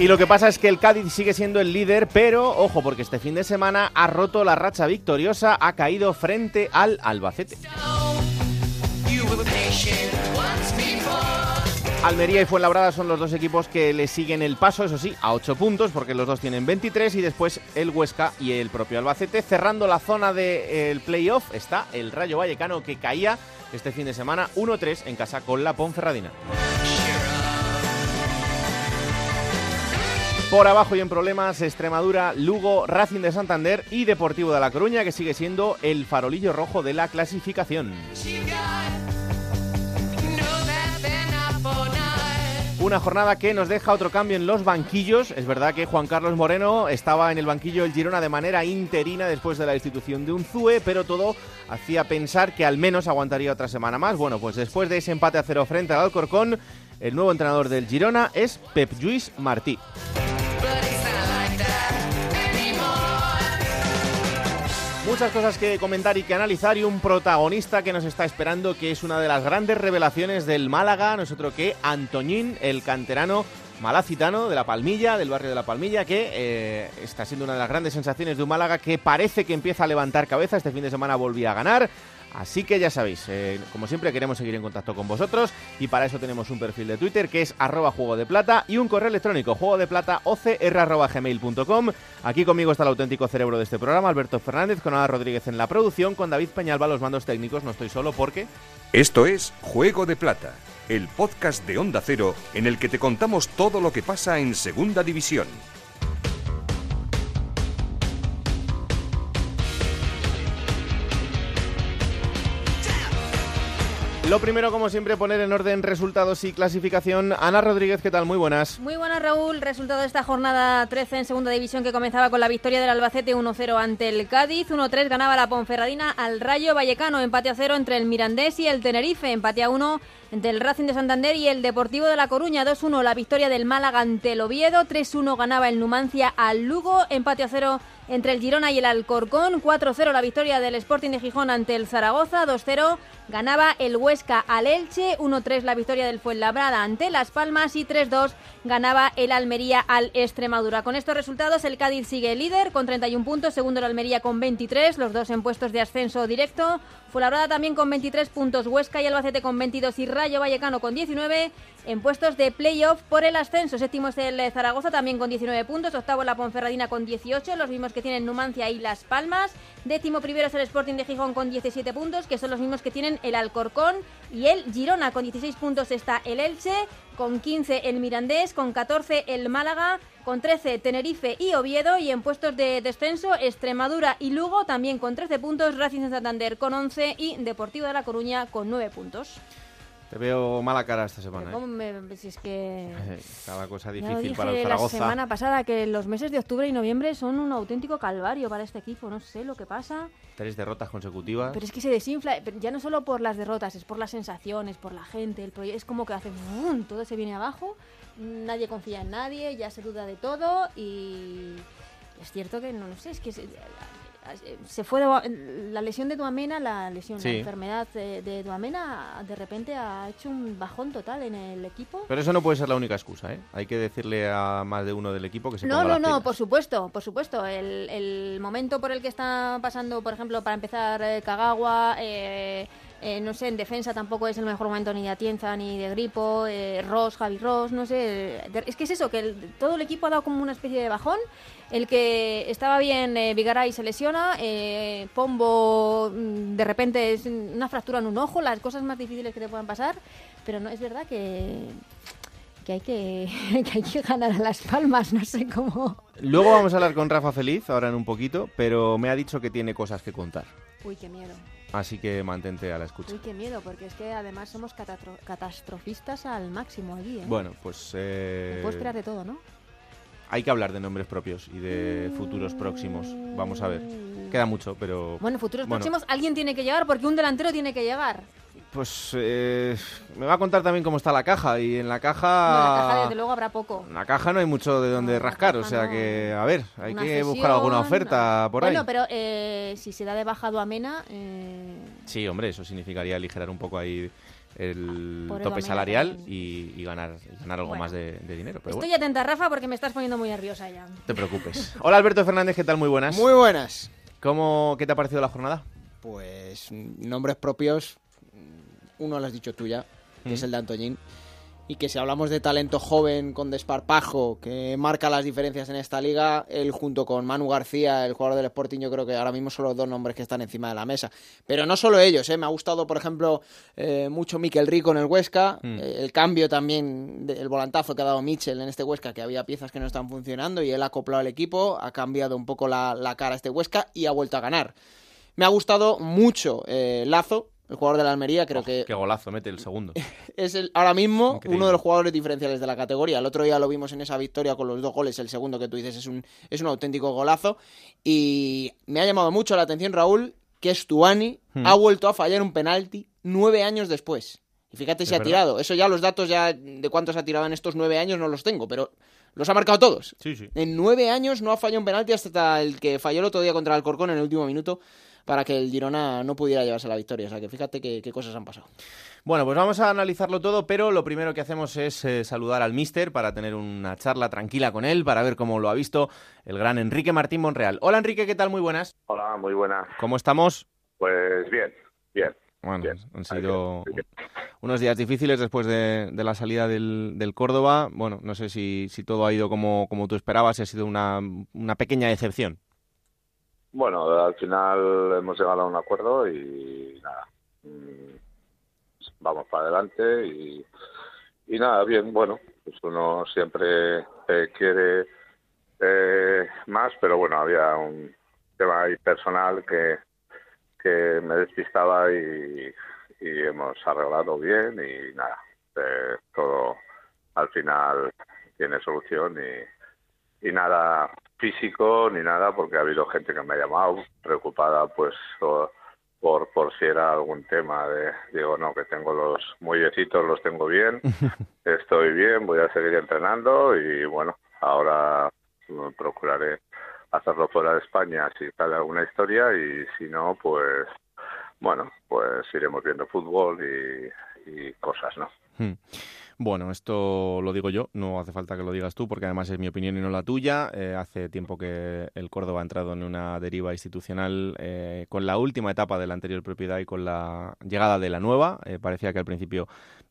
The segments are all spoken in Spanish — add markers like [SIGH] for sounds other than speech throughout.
Y lo que pasa es que el Cádiz sigue siendo el líder, pero ojo, porque este fin de semana ha roto la racha victoriosa, ha caído frente al Albacete. Almería y Fuenlabrada son los dos equipos que le siguen el paso, eso sí, a 8 puntos, porque los dos tienen 23 y después el Huesca y el propio Albacete. Cerrando la zona del playoff está el Rayo Vallecano que caía este fin de semana 1-3 en casa con la Ponferradina. Por abajo y en problemas, Extremadura, Lugo, Racing de Santander y Deportivo de La Coruña, que sigue siendo el farolillo rojo de la clasificación. Una jornada que nos deja otro cambio en los banquillos. Es verdad que Juan Carlos Moreno estaba en el banquillo del Girona de manera interina después de la institución de un ZUE, pero todo hacía pensar que al menos aguantaría otra semana más. Bueno, pues después de ese empate a cero frente al Alcorcón, el nuevo entrenador del Girona es Pep Lluís Martí. Muchas cosas que comentar y que analizar y un protagonista que nos está esperando que es una de las grandes revelaciones del Málaga, nosotros que Antoñín, el canterano malacitano de la Palmilla, del barrio de la Palmilla, que eh, está siendo una de las grandes sensaciones de un Málaga que parece que empieza a levantar cabeza. Este fin de semana volvía a ganar. Así que ya sabéis, eh, como siempre queremos seguir en contacto con vosotros y para eso tenemos un perfil de Twitter que es arroba juego de plata y un correo electrónico juego de plata. Aquí conmigo está el auténtico cerebro de este programa, Alberto Fernández, con Ana Rodríguez en la producción, con David Peñalba los mandos técnicos. No estoy solo porque... Esto es Juego de Plata, el podcast de Onda Cero en el que te contamos todo lo que pasa en Segunda División. Lo primero, como siempre, poner en orden resultados y clasificación. Ana Rodríguez, ¿qué tal? Muy buenas. Muy buenas, Raúl. Resultado de esta jornada 13 en segunda división que comenzaba con la victoria del Albacete 1-0 ante el Cádiz. 1-3 ganaba la Ponferradina al Rayo Vallecano. Empate a 0 entre el Mirandés y el Tenerife. Empate a 1 entre el Racing de Santander y el Deportivo de La Coruña. 2-1 la victoria del Málaga ante el Oviedo. 3-1 ganaba el Numancia al Lugo. Empate a 0 entre el Girona y el Alcorcón. 4-0 la victoria del Sporting de Gijón ante el Zaragoza. 2-0 ganaba el Huesca al Elche. 1-3 la victoria del Fuenlabrada ante Las Palmas. Y 3-2 ganaba el Almería al Extremadura. Con estos resultados el Cádiz sigue líder con 31 puntos. Segundo el Almería con 23. Los dos en puestos de ascenso directo. Fuenlabrada también con 23 puntos. Huesca y Albacete con 22 y Rayo Vallecano con 19 en puestos de playoff por el ascenso. Séptimo es el Zaragoza también con 19 puntos. Octavo la Ponferradina con 18, los mismos que tienen Numancia y Las Palmas. Décimo primero es el Sporting de Gijón con 17 puntos, que son los mismos que tienen el Alcorcón y el Girona. Con 16 puntos está el Elche, con 15 el Mirandés, con 14 el Málaga, con 13 Tenerife y Oviedo y en puestos de descenso Extremadura y Lugo también con 13 puntos, Racing de Santander con 11 y Deportivo de La Coruña con 9 puntos. Te veo mala cara esta semana. Pero ¿cómo ¿eh? si es que... [LAUGHS] Cada cosa Ya difícil dije para el la Zaragoza. semana pasada que los meses de octubre y noviembre son un auténtico calvario para este equipo. No sé lo que pasa, Tres derrotas consecutivas. pero es que se desinfla. pero Ya no solo por las derrotas, es por las sensaciones, por la gente. El es como que hace ¡bum! todo se viene abajo. Nadie confía en nadie, ya se duda de todo y es cierto que no, no sé, es que se, se fue la lesión de Duamena, la lesión, Sí. la enfermedad de, de Duamena, de repente ha hecho un bajón total en el equipo. Pero eso no puede ser la única excusa, ¿eh? Hay que decirle a más de uno del equipo que se No, no, las no, pilas. por supuesto, por supuesto. El, el momento por el que está pasando, por ejemplo, para empezar eh, Kagawa, eh, eh, no sé, en defensa tampoco es el mejor momento ni de Atienza ni de Gripo, eh, Ross, Javi Ross, no sé. Es que es eso, que el- todo el equipo ha dado como una especie de bajón. El que estaba bien, eh, Vigaray se lesiona, eh, Pombo mm, de repente es una fractura en un ojo, las cosas más difíciles que te puedan pasar, pero no es verdad que que hay que, [LAUGHS] que hay que ganar a las palmas, no sé cómo. Luego vamos a hablar con Rafa Feliz, ahora en un poquito, pero me ha dicho que tiene cosas que contar. Uy, qué miedo. Así que mantente a la escucha. Uy, qué miedo, porque es que además somos catastrofistas al máximo allí, ¿eh? Bueno, pues... Eh... Puedo esperar de todo, ¿no? hay que hablar de nombres propios y de futuros próximos. Vamos a ver. Queda mucho, pero... Bueno, futuros próximos alguien tiene que llegar porque un delantero tiene que llegar. Pues eh, me va a contar también cómo está la caja y en la caja... No, la caja desde luego habrá poco. En la caja no hay mucho de donde rascar, o sea que, a ver, hay que buscar alguna oferta por ahí. Bueno, pero eh, si se da de bajado a Mena... Eh... Sí, hombre, eso significaría aligerar un poco ahí el tope salarial y, ganar, ganar algo más de, dinero. Estoy atenta, Rafa, porque me estás poniendo muy nerviosa ya. No te preocupes. [LAUGHS] Hola, Alberto Fernández, ¿qué tal? Muy buenas. Muy buenas. ¿Cómo, ¿Qué te ha parecido la jornada? Pues nombres propios uno lo has dicho tú ya, que es el de Antoñín. Y que si hablamos de talento joven con desparpajo, que marca las diferencias en esta liga, él junto con Manu García, el jugador del Sporting, yo creo que ahora mismo son los dos nombres que están encima de la mesa. Pero no solo ellos, ¿eh? me ha gustado, por ejemplo, eh, mucho Miquel Rico en el Huesca, mm. eh, el cambio también, el volantazo que ha dado Michel en este Huesca, que había piezas que no están funcionando y él ha acoplado al equipo, ha cambiado un poco la, la cara a este Huesca y ha vuelto a ganar. Me ha gustado mucho Lazo, el jugador de la Almería, creo que... Qué golazo mete el segundo. [LAUGHS] Es el, ahora mismo uno de los jugadores diferenciales de la categoría. El otro día lo vimos en esa victoria con los dos goles. El segundo que tú dices es un, es un auténtico golazo. Y me ha llamado mucho la atención, Raúl, que Stuani hmm. ha vuelto a fallar un penalti nueve años después. Y fíjate si ha tirado. Eso ya los datos ya de cuántos ha tirado en estos nueve años no los tengo, pero los ha marcado todos. Sí, sí. En nueve años no ha fallado un penalti hasta el que falló el otro día contra el Corcón en el último minuto para que el Girona no pudiera llevarse la victoria. O sea que fíjate qué, cosas han pasado. Bueno, pues vamos a analizarlo todo, pero lo primero que hacemos es eh, saludar al Mister para tener una charla tranquila con él, para ver cómo lo ha visto el gran Enrique Martín Monreal. Hola Enrique, ¿qué tal? Muy buenas. Hola, muy buenas. ¿Cómo estamos? Pues bien, bien. Bueno, han sido unos días difíciles después de, la salida del, Córdoba. Bueno, no sé si, si todo ha ido como, como tú esperabas, si ha sido una, una pequeña decepción. Bueno, al final hemos llegado a un acuerdo y nada, mm, vamos para adelante y, y nada, bien, bueno, pues uno siempre eh, quiere eh, más, pero bueno, había un tema ahí personal que, que me despistaba y, y hemos arreglado bien y nada, eh, todo al final tiene solución y, y nada, físico ni nada, porque ha habido gente que me ha llamado preocupada, pues por, por si era algún tema de, digo, no, que tengo los muellecitos, los tengo bien, [LAUGHS] estoy bien, voy a seguir entrenando y bueno, ahora procuraré hacerlo fuera de España si sale alguna historia y si no, pues bueno, pues iremos viendo fútbol y, y cosas, ¿no? Bueno, esto lo digo yo, no hace falta que lo digas tú, porque además es mi opinión y no la tuya. Eh, hace tiempo que el Córdoba ha entrado en una deriva institucional eh, con la última etapa de la anterior propiedad y con la llegada de la nueva. Eh, parecía que al principio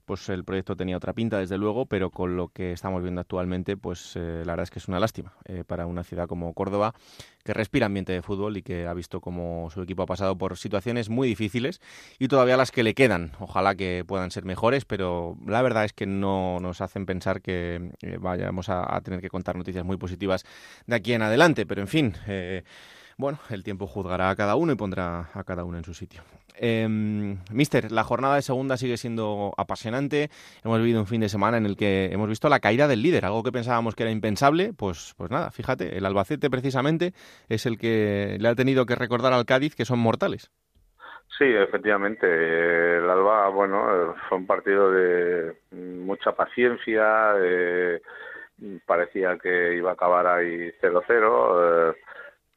pues el proyecto tenía otra pinta, desde luego, pero con lo que estamos viendo actualmente, pues eh, la verdad es que es una lástima eh, para una ciudad como Córdoba, que respira ambiente de fútbol y que ha visto como su equipo ha pasado por situaciones muy difíciles y todavía las que le quedan. Ojalá que puedan ser mejores, pero la verdad es que no nos hacen pensar que eh, vayamos a, a, tener que contar noticias muy positivas de aquí en adelante. Pero en fin bueno, el tiempo juzgará a cada uno y pondrá a cada uno en su sitio. Eh, Mister, la jornada de segunda sigue siendo apasionante. Hemos vivido un fin de semana en el que hemos visto la caída del líder, algo que pensábamos que era impensable. Pues, pues nada, fíjate, el Albacete precisamente es el que le ha tenido que recordar al Cádiz que son mortales. Sí, efectivamente. El Alba, bueno, fue un partido de mucha paciencia. parecía que iba a acabar ahí 0-0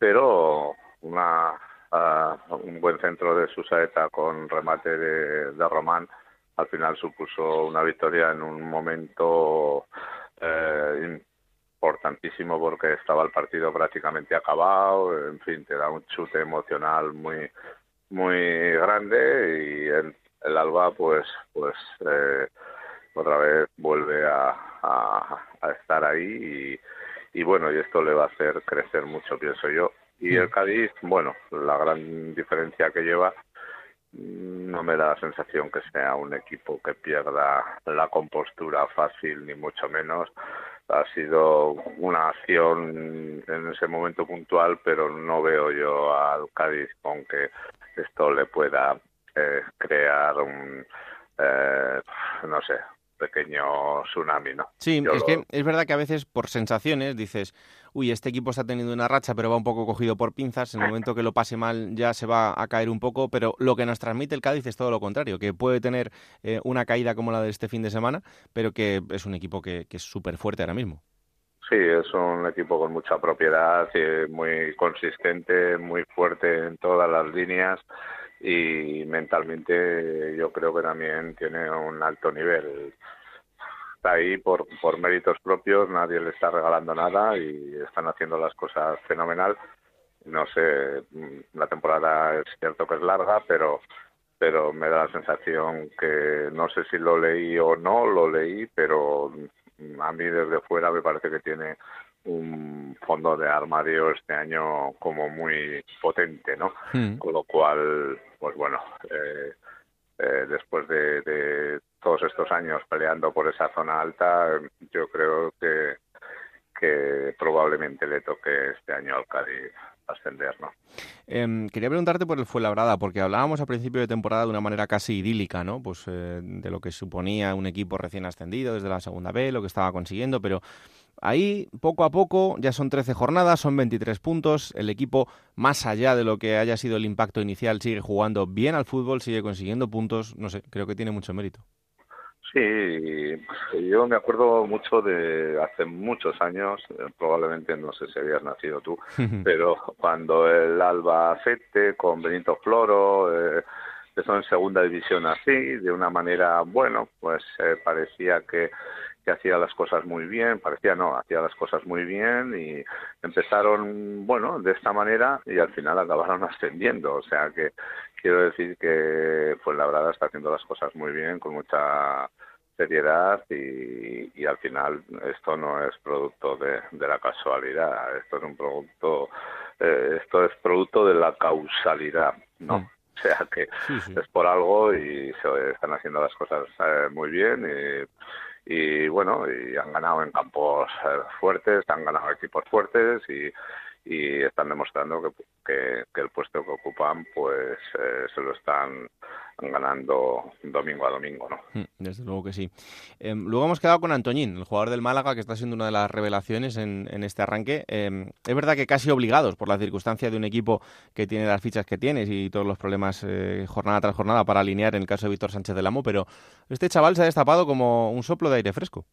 pero una, uh, un buen centro de Susaeta con remate de, Román. Al final supuso una victoria en un momento eh, importantísimo porque estaba el partido prácticamente acabado, en fin, te da un chute emocional muy muy grande y el, el Alba pues pues eh, otra vez vuelve a, a, a estar ahí y y bueno, y esto le va a hacer crecer mucho, pienso yo. Y el Cádiz, bueno, la gran diferencia que lleva, no me da la sensación que sea un equipo que pierda la compostura fácil, ni mucho menos. Ha sido una acción en ese momento puntual, pero no veo yo al Cádiz con que esto le pueda eh, crear un, eh, no sé, pequeño tsunami, ¿no? Sí, es que es verdad que a veces por sensaciones dices, uy, este equipo está teniendo una racha, pero va un poco cogido por pinzas, en el momento que lo pase mal ya se va a caer un poco, pero lo que nos transmite el Cádiz es todo lo contrario, que puede tener eh, una caída como la de este fin de semana, pero que es un equipo que, que es súper fuerte ahora mismo. Sí, es un equipo con mucha propiedad, muy consistente, muy fuerte en todas las líneas y mentalmente yo creo que también tiene un alto nivel. Está ahí por, por méritos propios, nadie le está regalando nada y están haciendo las cosas fenomenal. No sé, la temporada es cierto que es larga, pero pero me da la sensación que no sé si lo leí o no, lo leí, pero a mí desde fuera me parece que tiene un fondo de armario este año como muy potente, ¿no? Hmm. Con lo cual, pues bueno, eh, eh, después de, todos estos años peleando por esa zona alta, yo creo que, que probablemente le toque este año al Cádiz ascender, ¿no? Em, quería preguntarte por el Fuenlabrada, porque hablábamos a principio de temporada de una manera casi idílica, ¿no? Pues eh, de lo que suponía un equipo recién ascendido desde la segunda B, lo que estaba consiguiendo, pero Ahí, poco a poco, ya son 13 jornadas, son 23 puntos. El equipo, más allá de lo que haya sido el impacto inicial, sigue jugando bien al fútbol, sigue consiguiendo puntos. No sé, creo que tiene mucho mérito. Sí, yo me acuerdo mucho de hace muchos años, eh, probablemente no sé si habías nacido tú, [LAUGHS] pero cuando el Albacete con Benito Floro eh, empezó en segunda división así, de una manera, bueno, pues eh, parecía que que hacía las cosas muy bien, parecía no, hacía las cosas muy bien y empezaron, bueno, de esta manera y al final acabaron [LAUGHS] ascendiendo. O sea que quiero decir que pues la verdad está haciendo las cosas muy bien, con mucha seriedad y, y al final esto no es producto de, de la casualidad, esto es un producto, eh, esto es producto de la causalidad, ¿no? Mm. O sea que es por algo y se están haciendo las cosas eh, muy bien. Y, y bueno, y han ganado en campos eh, fuertes, han ganado equipos fuertes y, y están demostrando que, que, el puesto que ocupan pues eh, se lo están ganando domingo a domingo, ¿no? Mm, desde luego que sí. Em, luego hemos quedado con Antoñín, el jugador del Málaga, que está siendo una de las revelaciones en, en este arranque. Em, es verdad que casi obligados por la circunstancia de un equipo que tiene las fichas que tienes y todos los problemas eh, jornada tras jornada para alinear en el caso de Víctor Sánchez del Amo, pero este chaval se ha destapado como un soplo de aire fresco.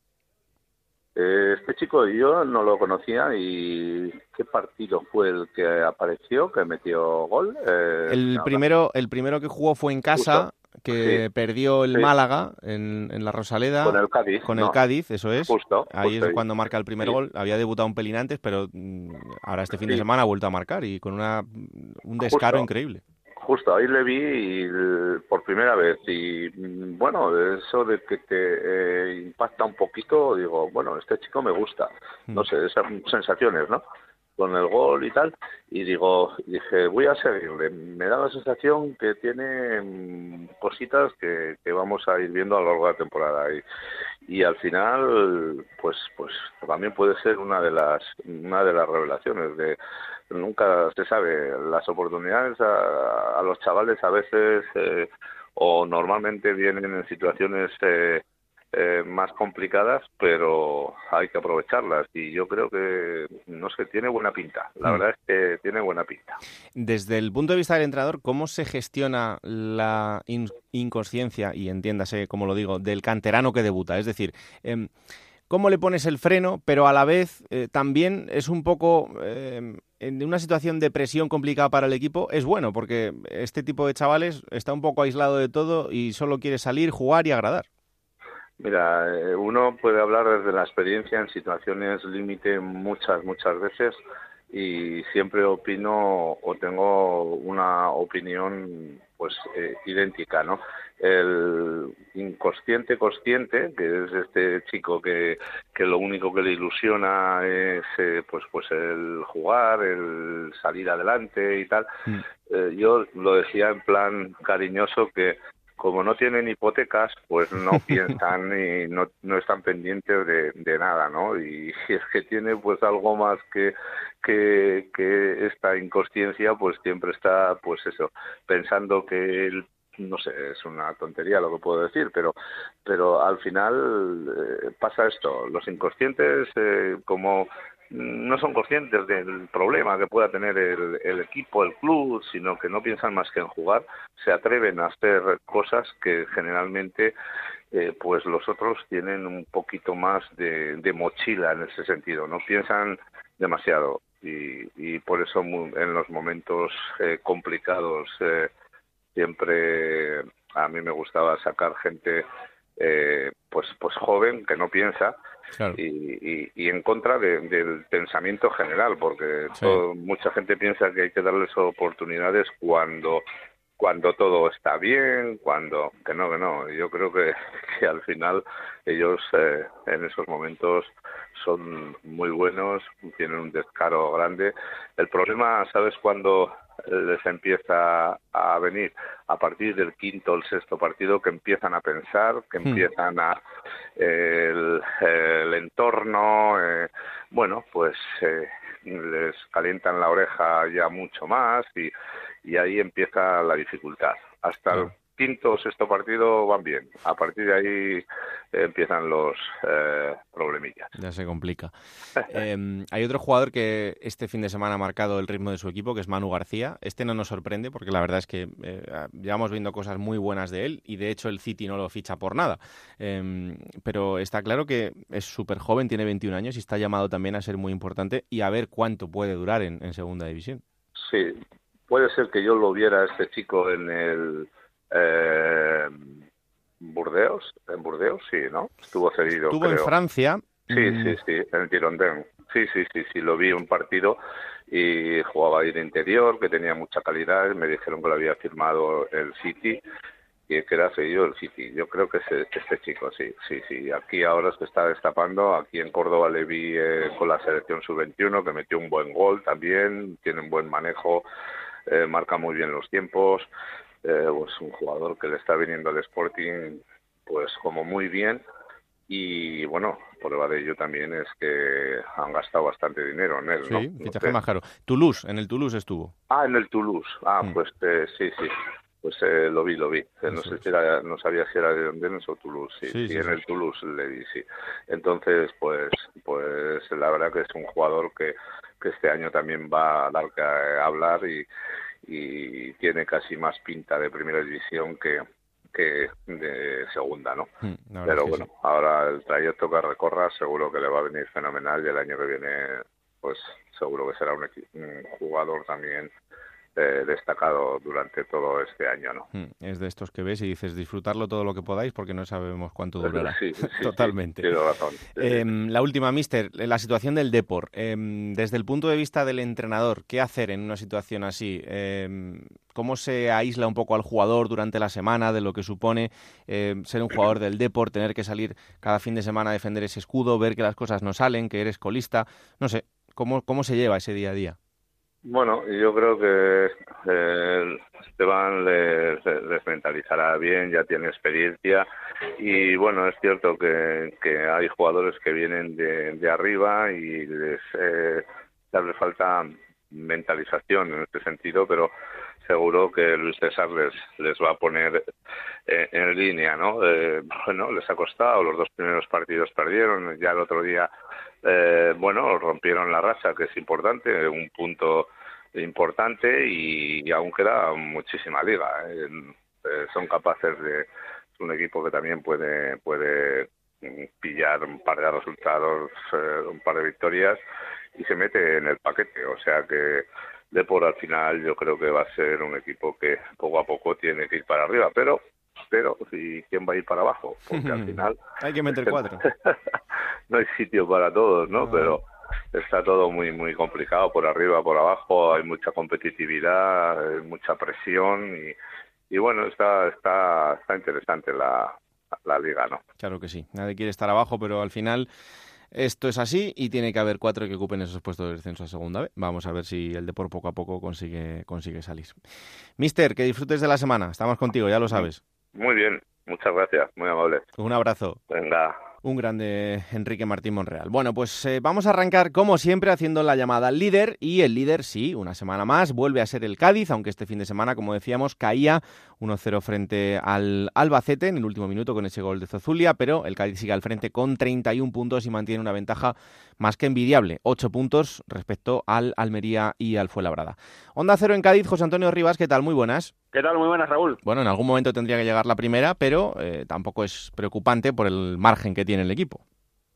Eh, este chico yo no lo conocía y ¿qué partido fue el que apareció, que metió gol? Eh, el, primero, el primero que jugó fue en casa, que perdió el Málaga en, la Rosaleda. Con el Cádiz. Con el Cádiz, eso es. Justo. Ahí es cuando marca el primer gol. Había debutado un pelín antes, pero mm, ahora este fin de semana ha vuelto a marcar y con una, un descaro increíble justo ahí le vi por primera vez y mm, bueno eso de que te eh, impacta un poquito digo bueno este chico me gusta mm. no sé esas sensaciones no con el gol y tal y digo dije voy a seguirle me da la sensación que tiene mm, cositas que, que vamos a ir viendo a lo largo de la temporada y, y al final pues pues también puede ser una de las una de las revelaciones de nunca se sabe. Las oportunidades a, los chavales a veces eh, o normalmente vienen en situaciones eh, eh, más complicadas, pero hay que aprovecharlas. Y yo creo que, no sé, tiene buena pinta. La mm. verdad es que tiene buena pinta. Desde el punto de vista del entrenador, ¿cómo se gestiona la inconsciencia, y entiéndase, como lo digo, del canterano que debuta? Es decir, em, cómo le pones el freno, pero a la vez también es un poco em, en una situación de presión complicada para el equipo es bueno, porque este tipo de chavales está un poco aislado de todo y solo quiere salir, jugar y agradar. Mira, eh, uno puede hablar desde la experiencia en situaciones límite muchas, muchas veces y siempre opino o tengo una opinión pues eh, idéntica, ¿no? El inconsciente consciente, que es este chico que, que lo único que le ilusiona es eh, pues pues el jugar, el salir adelante y tal. Mm. Eh, yo lo decía en plan cariñoso que como no tienen hipotecas, pues no [LAUGHS] piensan y no, no están pendientes de, de nada, ¿no? Y si es que tiene pues algo más que, que, que esta inconsciencia, pues siempre está, pues eso, pensando que el no sé, es una tontería lo que puedo decir, pero, pero al final eh, pasa esto. Los inconscientes, eh, como no son conscientes del problema que pueda tener el, el, equipo, el club, sino que no piensan más que en jugar, se atreven a hacer cosas que generalmente eh, pues los otros tienen un poquito más de, de, mochila en ese sentido, no piensan demasiado y, y por eso en los momentos eh, complicados eh, siempre a mí me gustaba sacar gente eh, pues pues joven que no piensa claro. y, y, y, en contra de, del pensamiento general porque sí. todo, mucha gente piensa que hay que darles oportunidades cuando cuando todo está bien, cuando que no, que no. Yo creo que, [LAUGHS] que al final ellos eh, en esos momentos son muy buenos, tienen un descaro grande. El problema, ¿sabes cuándo les empieza a venir? A partir del quinto o el sexto partido que empiezan a pensar, que empiezan a el, el entorno, eh, bueno, pues eh, les calientan la oreja ya mucho más y y ahí empieza la dificultad. Hasta el quinto o sexto partido van bien. A partir de ahí eh, empiezan los eh, problemillas. Ya se complica. [LAUGHS] eh, hay otro jugador que este fin de semana ha marcado el ritmo de su equipo, que es Manu García. Este no nos sorprende porque la verdad es que eh, llevamos viendo cosas muy buenas de él y de hecho el City no lo ficha por nada. Em, pero está claro que es súper joven, tiene 21 años y está llamado también a ser muy importante y a ver cuánto puede durar en, en segunda división. Sí, puede ser que yo lo viera este chico en el eh, Burdeos, en Burdeos, sí, ¿no? Estuvo cedido. Estuvo creo. en Francia. Sí, sí, sí, en el Girondin. Sí, sí, sí, sí, lo vi un partido y jugaba ahí de interior, que tenía mucha calidad. Me dijeron que lo había firmado el City y que era cedido el City. Yo creo que es este chico, sí, sí, sí. Aquí ahora se está destapando. Aquí en Córdoba le vi eh, con la selección sub-21 que metió un buen gol también, tiene un buen manejo eh, marca muy bien los tiempos, eh, pues un jugador que le está viniendo al Sporting pues como muy bien y bueno, prueba de ello también es que han gastado bastante dinero en él. Sí, ¿no? fichaje no más caro. Toulouse, en el Toulouse estuvo. Ah, en el Toulouse. Ah, mm. pues eh, sí, sí. Pues eh, lo vi, lo vi. Eso no sé es. si era, no sabía si era de Dondenes o Toulouse. Sí, sí, sí, sí en el Toulouse le vi, sí. Entonces, pues, pues la verdad que es un jugador que, que este año también va a dar que hablar y, y tiene casi más pinta de primera división que, que de segunda, ¿no? Mm, Pero bueno, ahora el trayecto que recorra seguro que le va a venir fenomenal y el año que viene, pues seguro que será un, un jugador también eh, destacado durante todo este año, ¿no? Es de estos que ves y dices disfrutarlo todo lo que podáis porque no sabemos cuánto durará. Sí, sí, [LAUGHS] Totalmente. Sí, razón. Eh, la última, Mister, la situación del Depor. Eh, desde el punto de vista del entrenador, ¿qué hacer en una situación así? Eh, ¿Cómo se aísla un poco al jugador durante la semana de lo que supone ser un jugador del Depor, tener que salir cada fin de semana a defender ese escudo, ver que las cosas no salen, que eres colista? No sé, ¿cómo, cómo se lleva ese día a día? Bueno, yo creo que eh, Esteban les, les, mentalizará bien, ya tiene experiencia y bueno, es cierto que, hay jugadores que vienen de, de arriba y les, eh, falta mentalización en este sentido, pero seguro que Luis César les, les va a poner eh, en línea, ¿no? Eh, bueno, les ha costado, los dos primeros partidos perdieron, ya el otro día eh, bueno, rompieron la racha, que es importante, un punto importante y, y aún queda muchísima liga. ¿eh? Eh, son capaces de, es un equipo que también puede, puede pillar un par de resultados, eh, un par de victorias y se mete en el paquete. O sea que Depor al final yo creo que va a ser un equipo que poco a poco tiene que ir para arriba, pero pero ¿y quién va a ir para abajo? Porque al final... Hay que meter [LAUGHS] cuatro. [LAUGHS] no hay sitio para todos, ¿no? Pero está todo muy muy complicado por arriba, por abajo, hay mucha competitividad, hay mucha presión y, y bueno, está, está, está interesante la, la liga, ¿no? Claro que sí, nadie quiere estar abajo, pero al final esto es así y tiene que haber cuatro que ocupen esos puestos de descenso a segunda vez. Vamos a ver si el Depor poco a poco consigue, consigue salir. Mister, que disfrutes de la semana. Estamos contigo, ya lo sabes. Muy bien, muchas gracias, muy amable. Un abrazo. Venga, Un grande Enrique Martín Monreal. Bueno, pues eh, vamos a arrancar como siempre haciendo la llamada al líder y el líder, sí, una semana más, vuelve a ser el Cádiz, aunque este fin de semana, como decíamos, caía 1-0 frente al Albacete en el último minuto con ese gol de Zozulia, pero el Cádiz sigue al frente con 31 puntos y mantiene una ventaja más que envidiable, 8 puntos respecto al Almería y al Fuenlabrada. Onda Cero en Cádiz, José Antonio Rivas, ¿qué tal? Muy buenas. ¿Qué tal? Muy buenas, Raúl. Bueno, en algún momento tendría que llegar la primera, pero eh, tampoco es preocupante por el margen que tiene el equipo.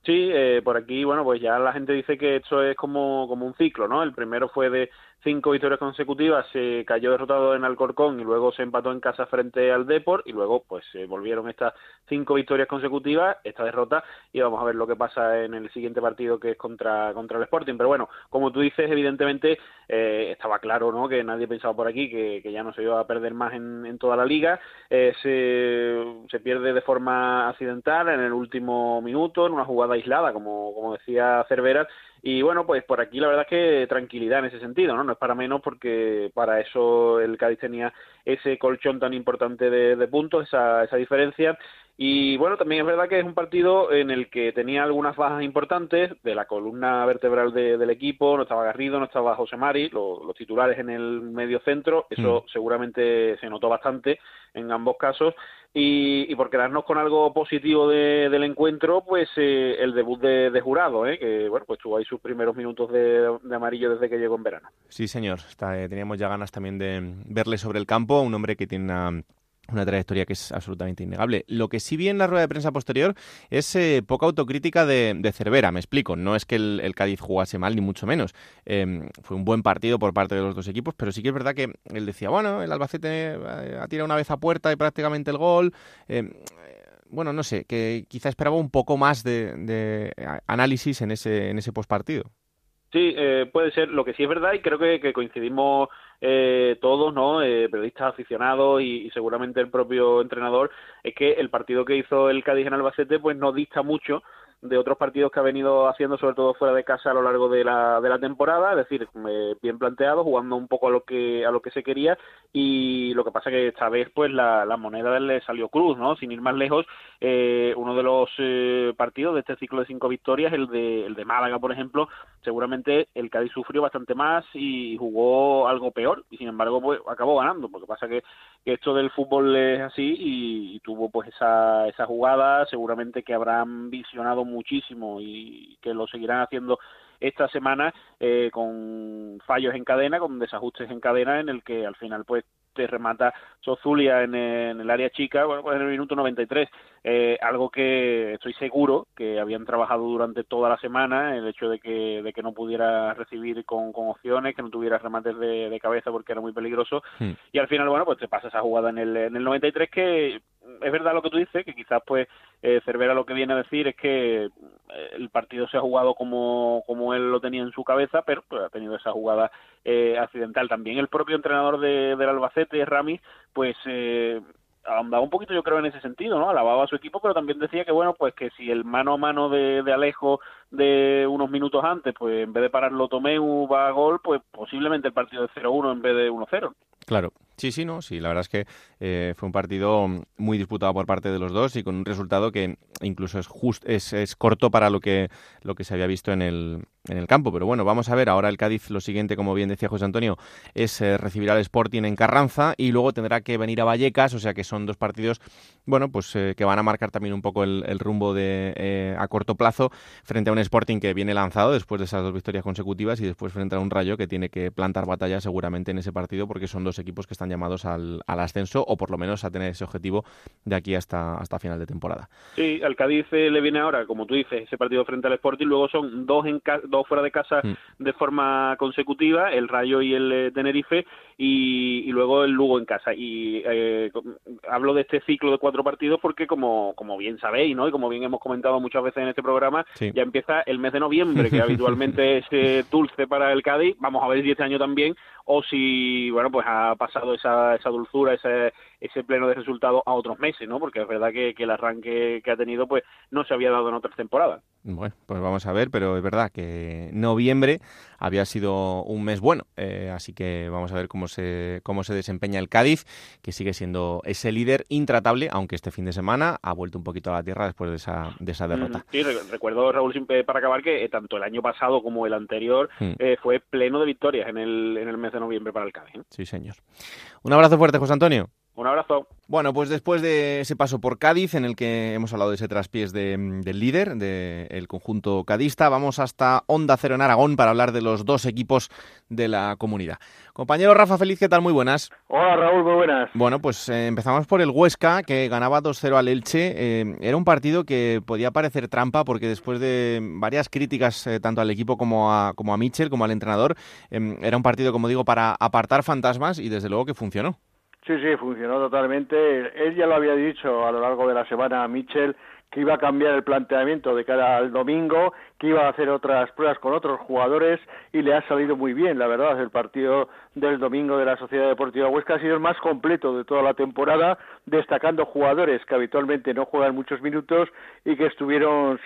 Sí, eh, por aquí, bueno, pues ya la gente dice que esto es como, como un ciclo, ¿no? El primero fue de cinco victorias consecutivas, se cayó derrotado en Alcorcón y luego se empató en casa frente al Deport y luego pues se volvieron estas cinco victorias consecutivas, esta derrota y vamos a ver lo que pasa en el siguiente partido que es contra, contra el Sporting. Pero bueno, como tú dices, evidentemente eh, estaba claro ¿no? que nadie pensaba por aquí que, que, ya no se iba a perder más en, en toda la liga. Eh, se, se, pierde de forma accidental en el último minuto, en una jugada aislada, como, como decía Cervera, y bueno, pues por aquí la verdad es que tranquilidad en ese sentido, ¿no? No es para menos porque para eso el Cádiz tenía ese colchón tan importante de, de puntos, esa, esa diferencia. Y bueno, también es verdad que es un partido en el que tenía algunas bajas importantes de la columna vertebral de, del equipo, no estaba Garrido, no estaba José Mari, lo, los titulares en el medio centro, eso mm. seguramente se notó bastante en ambos casos. Y, y por quedarnos con algo positivo de, del encuentro, pues eh, el debut de, Jurado, ¿eh? que bueno, pues tuvo ahí sus primeros minutos de, amarillo desde que llegó en verano. Sí, señor. Eh, teníamos ya ganas también de verle sobre el campo, un hombre que tiene una una trayectoria que es absolutamente innegable. Lo que sí vi en la rueda de prensa posterior es eh, poca autocrítica de, de, Cervera, me explico. No es que el, Cádiz jugase mal, ni mucho menos. Eh, fue un buen partido por parte de los dos equipos, pero sí que es verdad que él decía, bueno, el Albacete eh, ha tirado una vez a puerta y prácticamente el gol. Eh, bueno, no sé, que quizá esperaba un poco más de, análisis en ese, en ese postpartido. Sí, eh, puede ser. Lo que sí es verdad, y creo que coincidimos eh, todos, ¿no? Eh, periodistas aficionados y, y, seguramente el propio entrenador, es que el partido que hizo el Cádiz en Albacete, pues no dista mucho de otros partidos que ha venido haciendo, sobre todo fuera de casa a lo largo de la, de la temporada, es decir, eh, bien planteado, jugando un poco a lo que a lo que se quería y lo que pasa que esta vez pues la, moneda le salió cruz, ¿no? Sin ir más lejos, eh, uno de los eh, partidos de este ciclo de cinco victorias, el de el de Málaga, por ejemplo, seguramente el Cádiz sufrió bastante más y jugó algo peor y sin embargo pues acabó ganando, porque pasa que, que esto del fútbol es así y, y tuvo pues esa esa jugada, seguramente que habrán visionado muchísimo y que lo seguirán haciendo esta semana eh, con fallos en cadena, con desajustes en cadena en el que al final pues te remata Sozulia en, en, el área chica, bueno, pues en el minuto 93. Eh, algo que estoy seguro que habían trabajado durante toda la semana, el hecho de que, de que no pudiera recibir con, con opciones, que no tuviera remates de, de cabeza porque era muy peligroso. Hmm. Y al final, bueno, pues te pasa esa jugada en el, en el 93 que es verdad lo que tú dices, que quizás pues eh, Cervera lo que viene a decir es que el partido se ha jugado como, como él lo tenía en su cabeza, pero pues, ha tenido esa jugada eh, accidental. También el propio entrenador de, del Albacete, Ramis, pues eh, ahondaba un poquito yo creo en ese sentido, ¿no? Alababa a su equipo, pero también decía que bueno, pues que si el mano a mano de, de Alejo de unos minutos antes, pues en vez de pararlo Tomeu va a gol, pues posiblemente el partido de 0-1 en vez de 1-0. Claro, sí, sí, no, sí, la verdad es que eh, fue un partido muy disputado por parte de los dos y con un resultado que incluso es just, es, es corto para lo que lo que se había visto en el, en el campo. Pero bueno, vamos a ver ahora el Cádiz lo siguiente, como bien decía José Antonio, es eh, recibir al Sporting en Carranza y luego tendrá que venir a Vallecas, o sea que son dos partidos, bueno, pues eh, que van a marcar también un poco el, el rumbo de eh, a corto plazo frente a un Sporting que viene lanzado después de esas dos victorias consecutivas y después frente a un Rayo que tiene que plantar batalla seguramente en ese partido porque son dos equipos que están llamados al, al ascenso o por lo menos a tener ese objetivo de aquí hasta, hasta final de temporada. Sí, al Cádiz eh, le viene ahora, como tú dices, ese partido frente al Sporting, luego son dos, en dos fuera de casa mm. de forma consecutiva, el Rayo y el eh, Tenerife, y, y, luego el Lugo en casa. Y eh, hablo de este ciclo de cuatro partidos porque, como, como bien sabéis, ¿no? y como bien hemos comentado muchas veces en este programa, sí. ya empieza el mes de noviembre, que [LAUGHS] habitualmente es eh, dulce para el Cádiz, vamos a ver si este año también, o si, bueno, pues ha pasado esa, esa dulzura, ese, ese pleno de resultados a otros meses, ¿no? Porque es verdad que, que el arranque que ha tenido, pues no se había dado en otras temporadas. Bueno, pues vamos a ver, pero es verdad que noviembre había sido un mes bueno, eh, así que vamos a ver cómo se, cómo se desempeña el Cádiz, que sigue siendo ese líder intratable, aunque este fin de semana ha vuelto un poquito a la tierra después de esa, de esa derrota. Sí, recuerdo, Raúl, para acabar, que eh, tanto el año pasado como el anterior mm. eh, fue pleno de victorias en el, en el mes de noviembre para el Cádiz. Sí, señor. Un abrazo fuerte, José Antonio. Un abrazo. Bueno, pues después de ese paso por Cádiz, en el que hemos hablado de ese traspiés del líder, del conjunto cadista, vamos hasta Onda Cero en Aragón para hablar de los dos equipos de la comunidad. Compañero Rafa Feliz, ¿qué tal? Muy buenas. Hola Raúl, muy buenas. Bueno, pues eh, empezamos por el Huesca, que ganaba 2-0 al Elche. Eh, era un partido que podía parecer trampa, porque después de varias críticas, eh, tanto al equipo como a, como a Mitchell, como al entrenador, era un partido, como digo, para apartar fantasmas y desde luego que funcionó. Sí, sí, funcionó totalmente. Él ya lo había dicho a lo largo de la semana a Mitchell que iba a cambiar el planteamiento de cara al domingo, que iba a hacer otras pruebas con otros jugadores y le ha salido muy bien, la verdad. El partido del domingo de la Sociedad Deportiva Huesca ha sido el más completo de toda la temporada, destacando jugadores que habitualmente no juegan muchos minutos y que estuvieron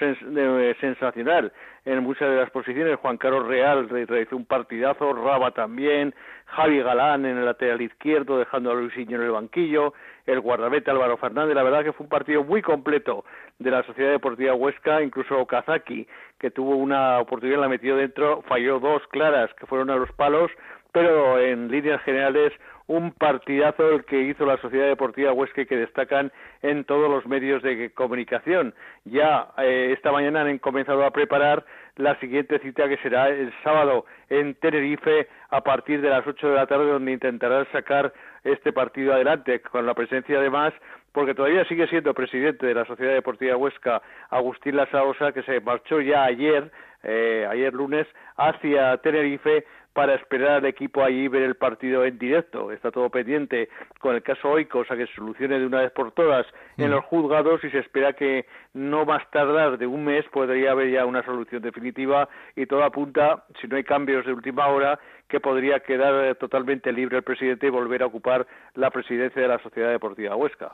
sensacional en muchas de las posiciones. Juan Carlos Real realizó un partidazo, Raba también, Javi Galán en el lateral izquierdo, dejando a Luisinho en el banquillo, el guardameta Álvaro Fernández. La verdad que fue un partido muy completo de la Sociedad Deportiva Huesca, incluso Kazaki, que tuvo una oportunidad, la metió dentro, falló dos claras que fueron a los palos, pero en líneas generales un partidazo el que hizo la Sociedad Deportiva Huesca que destacan en todos los medios de comunicación. Ya eh, esta mañana han comenzado a preparar la siguiente cita que será el sábado en Tenerife a partir de las 8 de la tarde donde intentarán sacar este partido adelante con la presencia además porque todavía sigue siendo presidente de la Sociedad Deportiva Huesca Agustín Lasaosa que se marchó ya ayer eh, ayer lunes hacia Tenerife para esperar al equipo allí ver el partido en directo. Está todo pendiente con el caso Oikos a que se solucione de una vez por todas en mm. los juzgados y se espera que no más tardar de un mes podría haber ya una solución definitiva y todo apunta, si no hay cambios de última hora, que podría quedar totalmente libre el presidente y volver a ocupar la presidencia de la Sociedad Deportiva Huesca.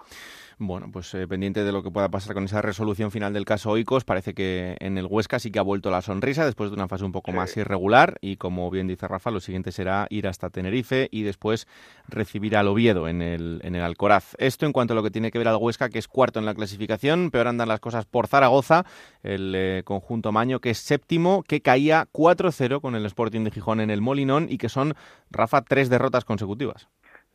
Bueno, pues eh, pendiente de lo que pueda pasar con esa resolución final del caso Oikos, parece que en el Huesca sí que ha vuelto la sonrisa después de una fase un poco más irregular y como bien dice Rafa, lo siguiente será ir hasta Tenerife y después recibir al Oviedo en el, en el Alcoraz. Esto en cuanto a lo que tiene que ver al Huesca, que es cuarto en la clasificación, peor andan las cosas por Zaragoza, el eh, conjunto Maño, que es séptimo, que caía 4-0 con el Sporting de Gijón en el Molinón y que son, Rafa, tres derrotas consecutivas.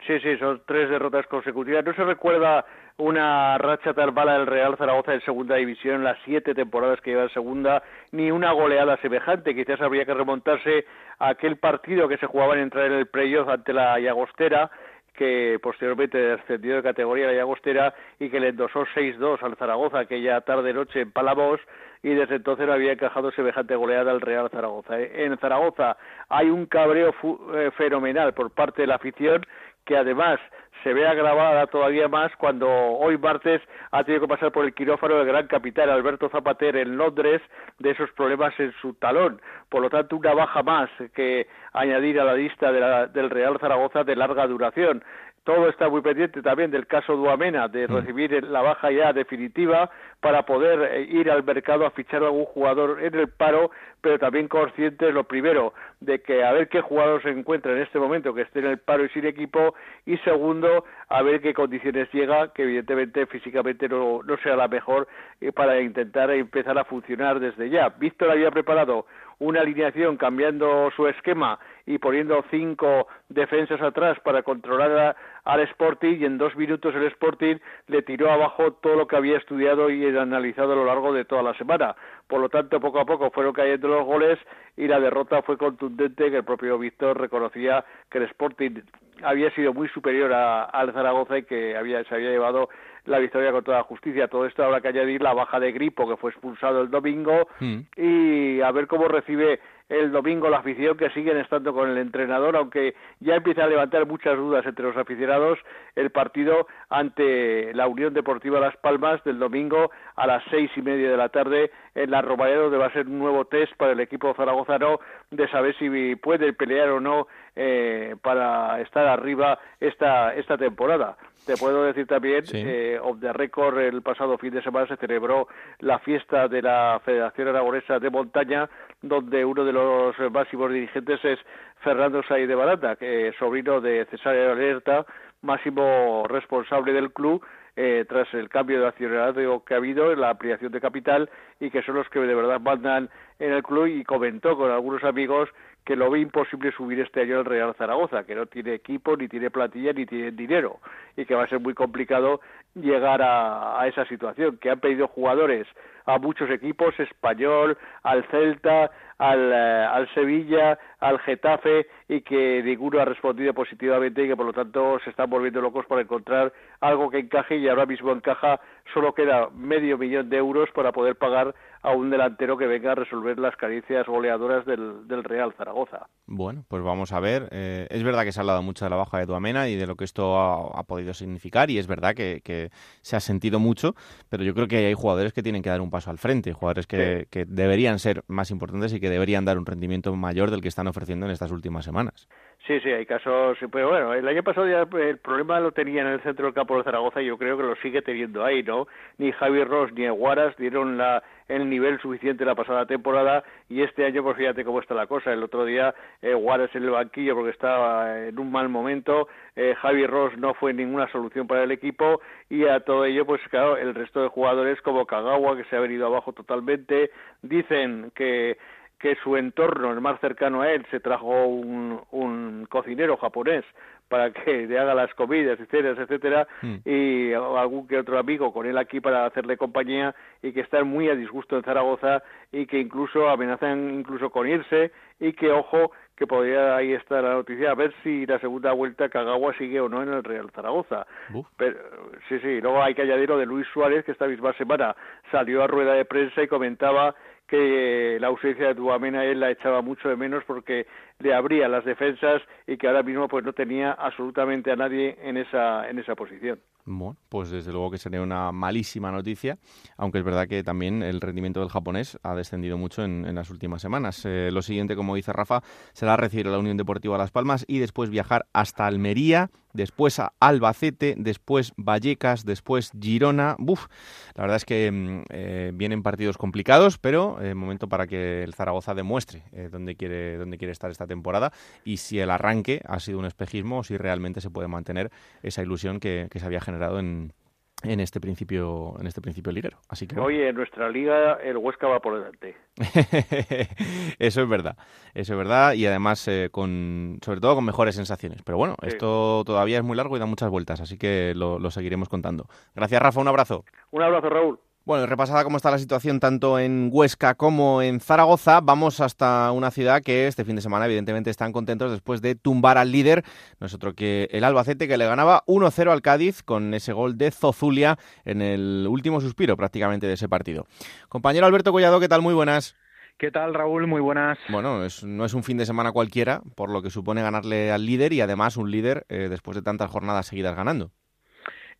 Sí, sí, son tres derrotas consecutivas. No se recuerda una racha tal del Real Zaragoza en segunda división las siete temporadas que lleva en segunda, ni una goleada semejante. Quizás habría que remontarse a aquel partido que se jugaba en entrar en el playoff ante la Llagostera, que posteriormente descendió de categoría la Llagostera y que le endosó 6-2 al Zaragoza aquella tarde-noche en Palamos y desde entonces no había encajado semejante goleada al Real Zaragoza. En Zaragoza hay un cabreo eh, fenomenal por parte de la afición que además se ve agravada todavía más cuando hoy martes ha tenido que pasar por el quirófano del gran capitán Alberto Zapater en Londres de esos problemas en su talón. Por lo tanto, una baja más que añadir a la lista del Real Zaragoza de larga duración todo está muy pendiente también del caso Duamena, de mm. recibir la baja ya definitiva para poder eh, ir al mercado a fichar a algún jugador en el paro, pero también consciente, lo primero, de que a ver qué jugador se encuentra en este momento que esté en el paro y sin equipo, y segundo, a ver qué condiciones llega, que evidentemente físicamente no, no sea la mejor, eh, para intentar empezar a funcionar desde ya. Víctor había preparado una alineación cambiando su esquema y poniendo cinco defensas atrás para controlar al Sporting y en dos minutos el Sporting le tiró abajo todo lo que había estudiado y analizado a lo largo de toda la semana. Por lo tanto, poco a poco fueron cayendo los goles y la derrota fue contundente, que el propio Víctor reconocía que el Sporting había sido muy superior al Zaragoza y que había, se había llevado la victoria con toda justicia. Todo esto habrá que añadir la baja de Gripo, que fue expulsado el domingo, mm. y a ver cómo recibe el domingo la afición que siguen estando con el entrenador, aunque ya empieza a levantar muchas dudas entre los aficionados el partido ante la Unión Deportiva Las Palmas del domingo a las seis y media de la tarde en la Romareda, donde va a ser un nuevo test para el equipo zaragozano de saber si puede pelear o no eh, para estar arriba esta, esta temporada. Te puedo decir también, eh, of the record, el pasado fin de semana se celebró la fiesta de la Federación Aragonesa de Montaña, donde uno de los máximos dirigentes es Fernando Said de Barata, que es sobrino de Cesario Alerta, máximo responsable del club, eh, tras el cambio de accionariado que ha habido en la ampliación de capital y que son los que de verdad mandan en el club y comentó con algunos amigos que lo ve imposible subir este año al Real Zaragoza, que no tiene equipo, ni tiene plantilla, ni tiene dinero, y que va a ser muy complicado llegar a, esa situación, que han pedido jugadores a muchos equipos, Español, al Celta, al, eh, al Sevilla, al Getafe, y que ninguno ha respondido positivamente y que por lo tanto se están volviendo locos para encontrar algo que encaje y ahora mismo encaja, solo queda medio millón de euros para poder pagar a un delantero que venga a resolver las caricias goleadoras del, del Real Zaragoza. Bueno, pues vamos a ver. Eh, es verdad que se ha hablado mucho de la baja de Duamena y de lo que esto ha, podido significar y es verdad que, que, se ha sentido mucho, pero yo creo que hay jugadores que tienen que dar un paso al frente, jugadores que, que deberían ser más importantes y que deberían dar un rendimiento mayor del que están ofreciendo en estas últimas semanas. Sí, sí, hay casos, pero bueno, el año pasado ya el problema lo tenía en el centro del campo de Zaragoza y yo creo que lo sigue teniendo ahí, ¿no? Ni Javi Ross ni Aguaras dieron la, el nivel suficiente la pasada temporada y este año pues fíjate cómo está la cosa. El otro día eh, en el banquillo porque estaba en un mal momento, eh, Javi Ross no fue ninguna solución para el equipo y a todo ello pues claro, el resto de jugadores como Kagawa que se ha venido abajo totalmente, dicen que que su entorno, el más cercano a él, se trajo un, un cocinero japonés para que le haga las comidas, etcétera, etcétera, mm. y algún que otro amigo con él aquí para hacerle compañía y que están muy a disgusto en Zaragoza y que incluso amenazan incluso con irse y que ojo que podría ahí estar la noticia a ver si la segunda vuelta Kagawa sigue o no en el Real Zaragoza. Pero, sí, sí, luego hay que añadir lo de Luis Suárez que esta misma semana salió a rueda de prensa y comentaba que la ausencia de Duamena él la echaba mucho de menos porque le abría las defensas y que ahora mismo pues no tenía absolutamente a nadie en esa en esa posición. Bueno, pues desde luego que sería una malísima noticia, aunque es verdad que también el rendimiento del japonés ha descendido mucho en, las últimas semanas. Eh, lo siguiente, como dice Rafa, será recibir a la Unión Deportiva Las Palmas y después viajar hasta Almería, después a Albacete, después Vallecas, después Girona. La verdad es que mm, eh, vienen partidos complicados, pero eh, momento para que el Zaragoza demuestre dónde, quiere, dónde quiere estar esta temporada y si el arranque ha sido un espejismo o si realmente se puede mantener esa ilusión que se había generado en, en este principio en este principio liguero. Así que hoy en nuestra liga el Huesca va por delante. [LAUGHS] eso es verdad, eso es verdad y además eh, con sobre todo con mejores sensaciones. Pero bueno, esto todavía es muy largo y da muchas vueltas, así que lo seguiremos contando. Gracias Rafa, un abrazo. Un abrazo Raúl. Bueno, repasada cómo está la situación tanto en Huesca como en Zaragoza, vamos hasta una ciudad que este fin de semana evidentemente están contentos después de tumbar al líder, no es otro que el Albacete que le ganaba 1-0 al Cádiz con ese gol de Zozulia en el último suspiro prácticamente de ese partido. Compañero Alberto Collado, ¿qué tal? Muy buenas. ¿Qué tal, Raúl? Muy buenas. Bueno, no es un fin de semana cualquiera, por lo que supone ganarle al líder y además un líder eh, después de tantas jornadas seguidas ganando.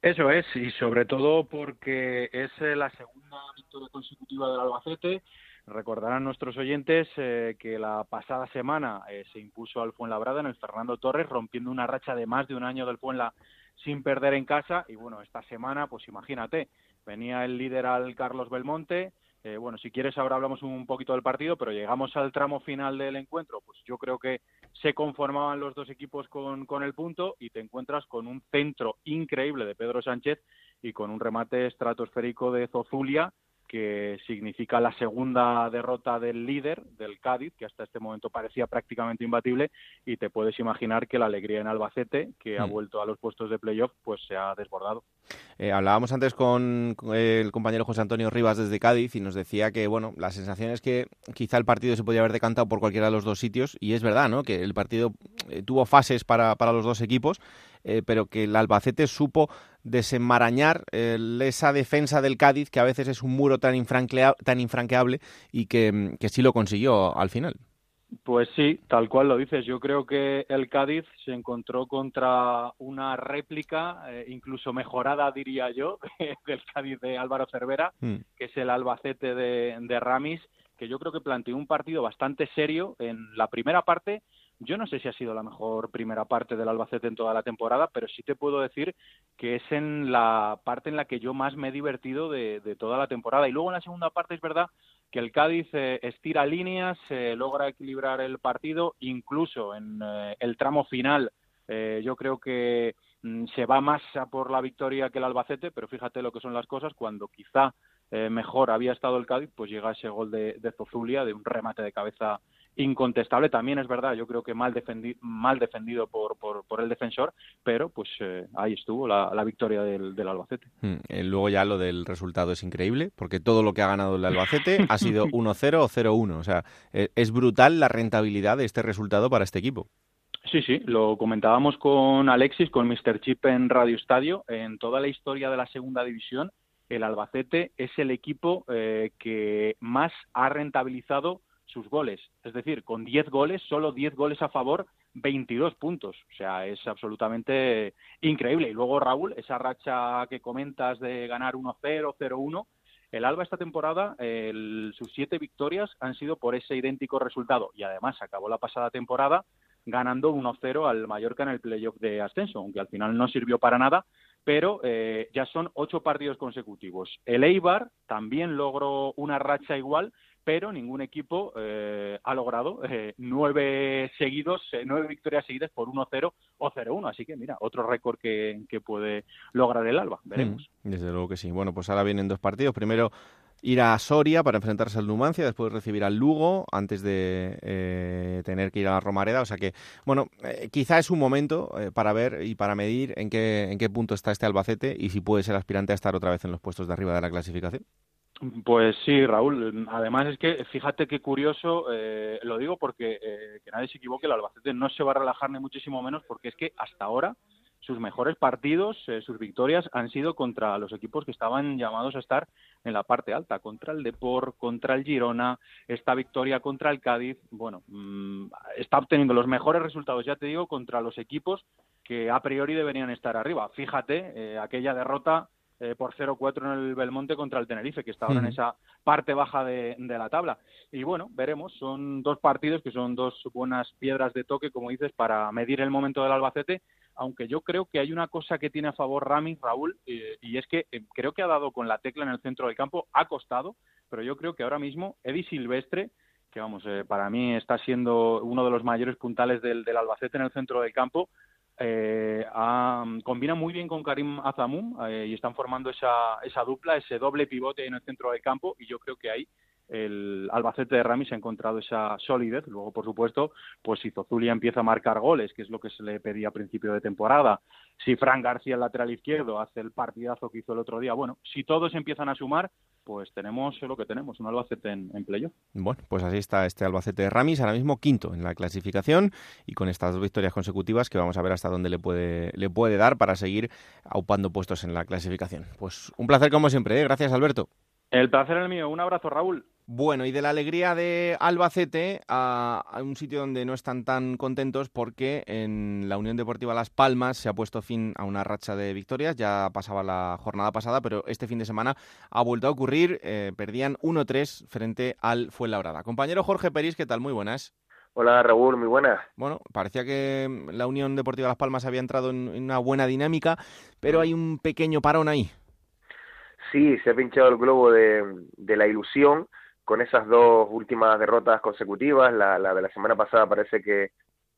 Eso es, y sobre todo porque es eh, la segunda victoria consecutiva del Albacete. Recordarán nuestros oyentes eh, que la pasada semana eh, se impuso al Fuenlabrada en el Fernando Torres, rompiendo una racha de más de un año del Fuenla sin perder en casa. Y bueno, esta semana, pues imagínate, venía el líder al Carlos Belmonte, eh, bueno, si quieres ahora hablamos un poquito del partido, pero llegamos al tramo final del encuentro, pues yo creo que se conformaban los dos equipos con, con el punto y te encuentras con un centro increíble de Pedro Sánchez y con un remate estratosférico de Zozulia que significa la segunda derrota del líder, del Cádiz, que hasta este momento parecía prácticamente imbatible, y te puedes imaginar que la alegría en Albacete, que ha mm. vuelto a los puestos de playoff, pues se ha desbordado. Eh, hablábamos antes con, el compañero José Antonio Rivas desde Cádiz y nos decía que, bueno, la sensación es que quizá el partido se podía haber decantado por cualquiera de los dos sitios, y es verdad, ¿no?, que el partido eh, tuvo fases para, para los dos equipos, eh, pero que el Albacete supo desenmarañar esa defensa del Cádiz, que a veces es un muro tan, tan infranqueable y que, que sí lo consiguió al final. Pues sí, tal cual lo dices. Yo creo que el Cádiz se encontró contra una réplica, eh, incluso mejorada, diría yo, [LAUGHS] del Cádiz de Álvaro Cervera, mm. que es el Albacete de, de Ramis, que yo creo que planteó un partido bastante serio en la primera parte yo no sé si ha sido la mejor primera parte del Albacete en toda la temporada, pero sí te puedo decir que es en la parte en la que yo más me he divertido de, toda la temporada. Y luego en la segunda parte es verdad que el Cádiz eh, estira líneas, eh, logra equilibrar el partido, incluso en eh, el tramo final. yo creo que mm, se va más a por la victoria que el Albacete, pero fíjate lo que son las cosas cuando quizá mejor había estado el Cádiz, pues llega ese gol de, de Zozulia, de un remate de cabeza incontestable también es verdad yo creo que mal defendido mal defendido por, por, el defensor pero pues eh, ahí estuvo la, victoria del, del Albacete hmm, eh, luego ya lo del resultado es increíble porque todo lo que ha ganado el Albacete ha sido [LAUGHS] 1-0 o 0-1 o sea eh, es brutal la rentabilidad de este resultado para este equipo Sí, sí, lo comentábamos con Alexis, con Mr. Chip en Radio Estadio. En toda la historia de la segunda división, el Albacete es el equipo que más ha rentabilizado sus goles. Es decir, con 10 goles, solo 10 goles a favor, 22 puntos. O sea, es absolutamente increíble. Y luego, Raúl, esa racha que comentas de ganar 1-0, 0-1, el Alba esta temporada, sus siete victorias han sido por ese idéntico resultado. Y además acabó la pasada temporada ganando 1-0 al Mallorca en el playoff de ascenso, aunque al final no sirvió para nada, pero eh, ya son ocho partidos consecutivos. El Eibar también logró una racha igual, pero ningún equipo eh, ha logrado eh, nueve seguidos, eh, nueve victorias seguidas por 1-0 o 0-1. Así que mira, otro récord que, puede lograr el Alba. Veremos. Mm, desde luego que sí. Bueno, pues ahora vienen dos partidos. Primero ir a Soria para enfrentarse al Numancia, después recibir al Lugo antes de tener que ir a la Romareda. O sea que, bueno, quizá es un momento para ver y para medir en qué, en qué punto está este Albacete y si puede ser aspirante a estar otra vez en los puestos de arriba de la clasificación. Pues sí, Raúl. Además es que fíjate qué curioso, eh, lo digo porque eh, que nadie se equivoque, el Albacete no se va a relajar ni muchísimo menos porque es que hasta ahora sus mejores partidos, eh, sus victorias han sido contra los equipos que estaban llamados a estar en la parte alta, contra el Deport, contra el Girona, esta victoria contra el Cádiz, bueno, mm, está obteniendo los mejores resultados, ya te digo, contra los equipos que a priori deberían estar arriba. Fíjate, aquella derrota eh, por 0-4 en el Belmonte contra el Tenerife, que está ahora en esa parte baja de, la tabla. Y bueno, veremos, son dos partidos que son dos buenas piedras de toque, como dices, para medir el momento del Albacete, aunque yo creo que hay una cosa que tiene a favor Rami, Raúl, eh, y es que eh, creo que ha dado con la tecla en el centro del campo, ha costado, pero yo creo que ahora mismo Eddie Silvestre, que vamos, para mí está siendo uno de los mayores puntales del, del Albacete en el centro del campo, eh, combina muy bien con Karim Azamum eh, y están formando esa, esa dupla, ese doble pivote en el centro del campo y yo creo que ahí el Albacete de Ramis ha encontrado esa solidez. Luego, por supuesto, pues si Zozulia empieza a marcar goles, que es lo que se le pedía a principio de temporada, si Fran García, el lateral izquierdo, hace el partidazo que hizo el otro día, bueno, si todos empiezan a sumar, pues tenemos lo que tenemos, un Albacete en, en playoff. Bueno, pues así está este Albacete de Ramis, ahora mismo quinto en la clasificación y con estas dos victorias consecutivas que vamos a ver hasta dónde le puede, le puede dar para seguir aupando puestos en la clasificación. Pues un placer como siempre, ¿eh? gracias Alberto. El placer es mío, un abrazo Raúl. Bueno, y de la alegría de Albacete a, un sitio donde no están tan contentos porque en la Unión Deportiva Las Palmas se ha puesto fin a una racha de victorias. Ya pasaba la jornada pasada, pero este fin de semana ha vuelto a ocurrir. Eh, perdían 1-3 frente al Fuenlabrada. Compañero Jorge Peris, ¿qué tal? Muy buenas. Hola Raúl, muy buenas. Bueno, parecía que la Unión Deportiva Las Palmas había entrado en una buena dinámica, pero hay un pequeño parón ahí. Sí, se ha pinchado el globo de, de la ilusión con esas dos últimas derrotas consecutivas, la, la de la semana pasada parece que,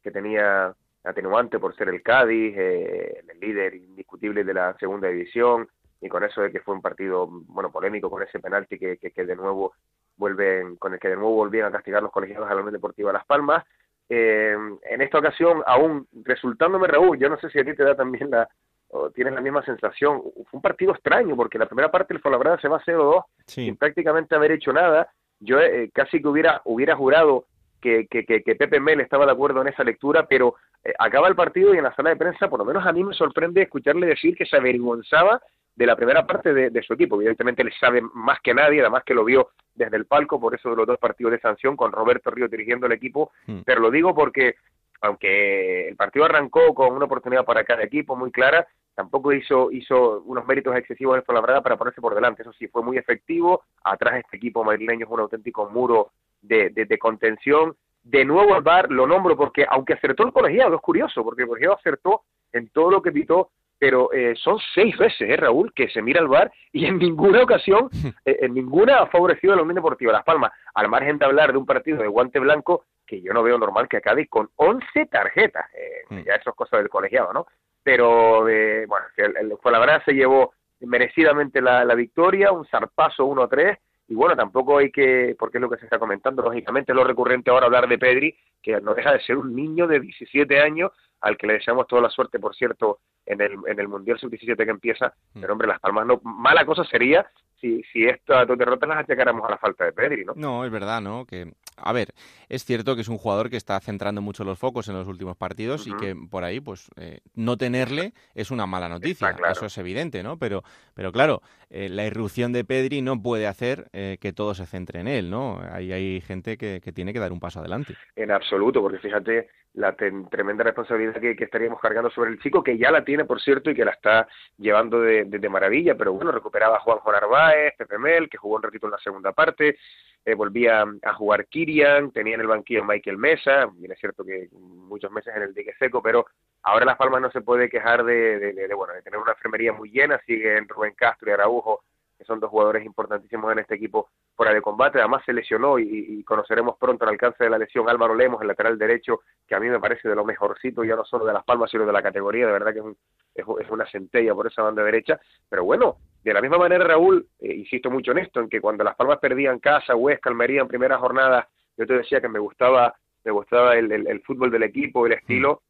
que tenía atenuante por ser el Cádiz, eh, el líder indiscutible de la segunda división, y con eso de que fue un partido bueno polémico con ese penalti que, que, de nuevo vuelven, con el que de nuevo volvían a castigar los colegiados a la Unión Deportiva Las Palmas. Eh, en esta ocasión, aún resultándome Raúl, yo no sé si a ti te da también la, o tienes la misma sensación. Fue un partido extraño porque la primera parte el Fuenlabrada se va 0-2 sin prácticamente haber hecho nada yo eh, casi que hubiera, hubiera jurado que, que, que, Pepe Mel estaba de acuerdo en esa lectura, pero eh, acaba el partido y en la sala de prensa, por lo menos a mí me sorprende escucharle decir que se avergonzaba de la primera parte de, su equipo. Evidentemente le sabe más que nadie, además que lo vio desde el palco, por eso de los dos partidos de sanción con Roberto Río dirigiendo el equipo, hmm. pero lo digo porque aunque el partido arrancó con una oportunidad para cada equipo muy clara, tampoco hizo hizo unos méritos excesivos en la verdad para ponerse por delante. Eso sí, fue muy efectivo. Atrás este equipo madrileño es un auténtico muro de, de, contención. De nuevo el VAR lo nombro porque aunque acertó el colegiado, es curioso, porque el colegiado acertó en todo lo que pitó, pero eh, son seis veces, ¿eh, Raúl, que se mira el VAR y en ninguna ocasión, [LAUGHS] eh, en ninguna ha favorecido a la Unión Deportiva Las Palmas, al margen de hablar de un partido de guante blanco que yo no veo normal que acabe con 11 tarjetas, eh, mm. ya eso es cosa del colegiado, ¿no? Pero, eh, bueno, el, el, la verdad se llevó merecidamente la, la victoria, un zarpazo 1-3, y bueno, tampoco hay que, porque es lo que se está comentando, lógicamente es lo recurrente ahora hablar de Pedri, que no deja de ser un niño de 17 años al que le deseamos toda la suerte, por cierto, en el, en el Mundial Sub-17 que empieza. Mm. Pero, hombre, Las Palmas no. Mala cosa sería si, si estas dos derrotas las achacáramos a la falta de Pedri, ¿no? No, es verdad, ¿no? Que, a ver, es cierto que es un jugador que está centrando mucho los focos en los últimos partidos y que por ahí, pues, eh, no tenerle es una mala noticia. Eso es evidente, ¿no? Pero, pero claro, eh, la irrupción de Pedri no puede hacer eh, que todo se centre en él, ¿no? Ahí hay gente que, que tiene que dar un paso adelante. En absoluto, porque fíjate la tremenda responsabilidad que, estaríamos cargando sobre el chico, que ya la tiene, por cierto, y que la está llevando de, de, maravilla, pero bueno, recuperaba a Juanjo Narváez, Pepe Mel, que jugó un ratito en la segunda parte, eh, volvía a jugar Kirian, tenía en el banquillo Michael Mesa, bien es cierto que muchos meses en el dique seco, pero ahora Las Palmas no se puede quejar de, de, bueno, de tener una enfermería muy llena, siguen Rubén Castro y Araujo que son dos jugadores importantísimos en este equipo fuera de combate. Además se lesionó y, conoceremos pronto el alcance de la lesión Álvaro Lemos, el lateral derecho, que a mí me parece de lo mejorcito, ya no solo de Las Palmas, sino de la categoría. De verdad que es, es, una centella por esa banda derecha. Pero bueno, de la misma manera, Raúl, eh, insisto mucho en esto, en que cuando Las Palmas perdían casa, Huesca, Almería en primera jornada, yo te decía que me gustaba me gustaba el, el, fútbol del equipo, el estilo, Ah,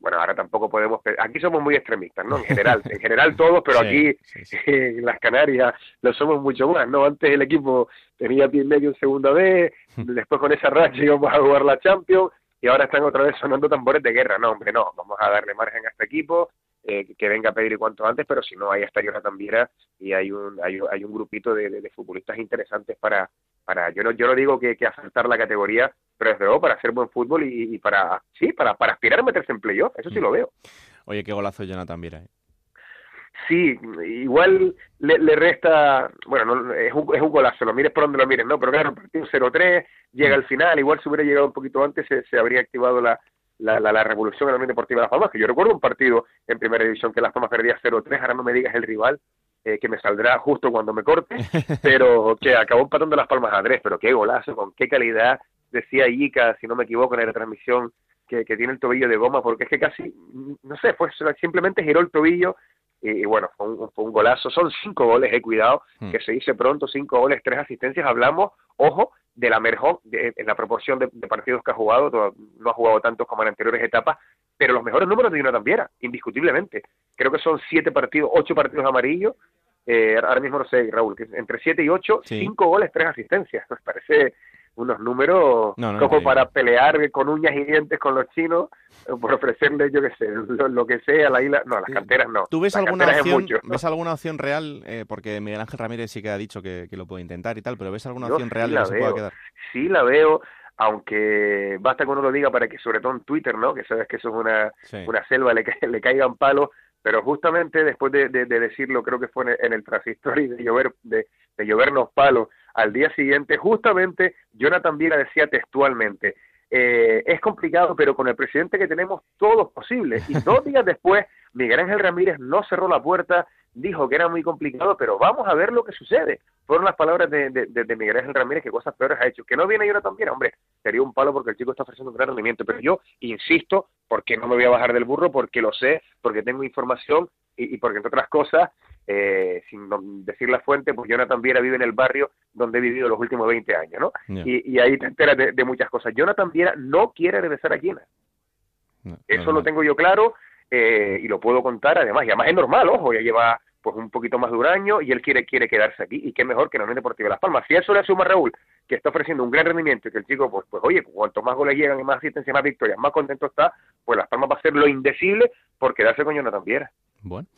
bueno, ahora tampoco podemos, aquí somos muy extremistas, ¿no? En general, en [LAUGHS] general todos, pero aquí [LAUGHS] en las Canarias lo somos mucho más, ¿no? Antes el equipo tenía pie y medio en segunda B, [LAUGHS] después con esa racha íbamos a jugar la Champions y ahora están otra vez sonando tambores de guerra, no, hombre, no, vamos a darle margen a este equipo, eh, que venga a pedir cuanto antes, pero si no, ahí estaría una Tambiera y hay un, hay, hay un grupito de, de, futbolistas interesantes para, para yo no, yo no digo que, que asaltar la categoría, pero desde luego para hacer buen fútbol y, para, sí, para, para aspirar a meterse en playoff, eso sí lo veo. Oye, qué golazo Jonathan Viera. ¿eh? Sí, igual le, le resta, bueno, no, es, un, es un golazo, lo mires por donde lo mires, ¿no? Pero claro, partido 0-3, llega al final, igual si hubiera llegado un poquito antes se, se habría activado la, la, la, revolución en la Unión Deportiva de Las Palmas, que yo recuerdo un partido en primera división que Las Palmas perdía 0-3, ahora no me digas el rival, eh, que me saldrá justo cuando me corte, [LAUGHS] pero que acabó empatando Las Palmas a 3, pero qué golazo, con qué calidad, decía Ica, si no me equivoco, en la transmisión, que, que, tiene el tobillo de goma, porque es que casi, no sé, fue simplemente giró el tobillo y, bueno, fue un, fue un, golazo. Son cinco goles, he cuidado, hmm. que se dice pronto, cinco goles, tres asistencias. Hablamos, ojo, de la mejor, en la proporción de, partidos que ha jugado, no ha jugado tantos como en anteriores etapas, pero los mejores números de Jonathan Viera, indiscutiblemente. Creo que son siete partidos, ocho partidos amarillos, eh, ahora mismo no sé, Raúl, que entre siete y ocho, cinco goles, tres asistencias. [LAUGHS] Nos parece unos números como para pelear con uñas y dientes con los chinos eh, por ofrecerles, yo qué sé, lo, que sea a la isla. No, las canteras no. ¿Tú ves, alguna opción, ¿ves alguna opción real? Eh, porque Miguel Ángel Ramírez sí que ha dicho que, lo puede intentar y tal, pero ¿ves alguna opción real de que se pueda quedar? Sí, la veo aunque basta que uno lo diga para que, sobre todo en Twitter, ¿no? Que sabes que eso es una, una selva, le, [LAUGHS] le caigan palos, pero justamente después de, de, decirlo, creo que fue en el, transistor y de llover, de, de llovernos palos, al día siguiente, justamente Jonathan Viera decía textualmente, eh, es complicado, pero con el presidente que tenemos todo es posible. Y [LAUGHS] dos días después, Miguel Ángel Ramírez no cerró la puerta, dijo que era muy complicado, pero vamos a ver lo que sucede. Fueron las palabras de, de, Miguel Ángel Ramírez que cosas peores ha hecho. Que no viene Jonathan Viera, hombre, sería un palo porque el chico está ofreciendo un gran rendimiento. Pero yo insisto, porque no me voy a bajar del burro, porque lo sé, porque tengo información y, y porque, entre otras cosas, eh, sin decir la fuente, pues Jonathan Viera vive en el barrio donde he vivido los últimos 20 años, ¿no? Y, ahí te enteras de, muchas cosas. Jonathan Viera no quiere regresar a China. Eso lo tengo yo claro eh, y lo puedo contar además. Y además es normal, ojo, ya lleva pues un poquito más de un año y él quiere quiere quedarse aquí y qué mejor que la Unión Deportiva de Las Palmas. Si eso le suma a Raúl, que está ofreciendo un gran rendimiento y que el chico, pues, pues oye, cuanto más goles llegan y más asistencia, más victorias, más contento está, pues Las Palmas va a hacer lo indecible por quedarse con Jonathan Viera. Bueno.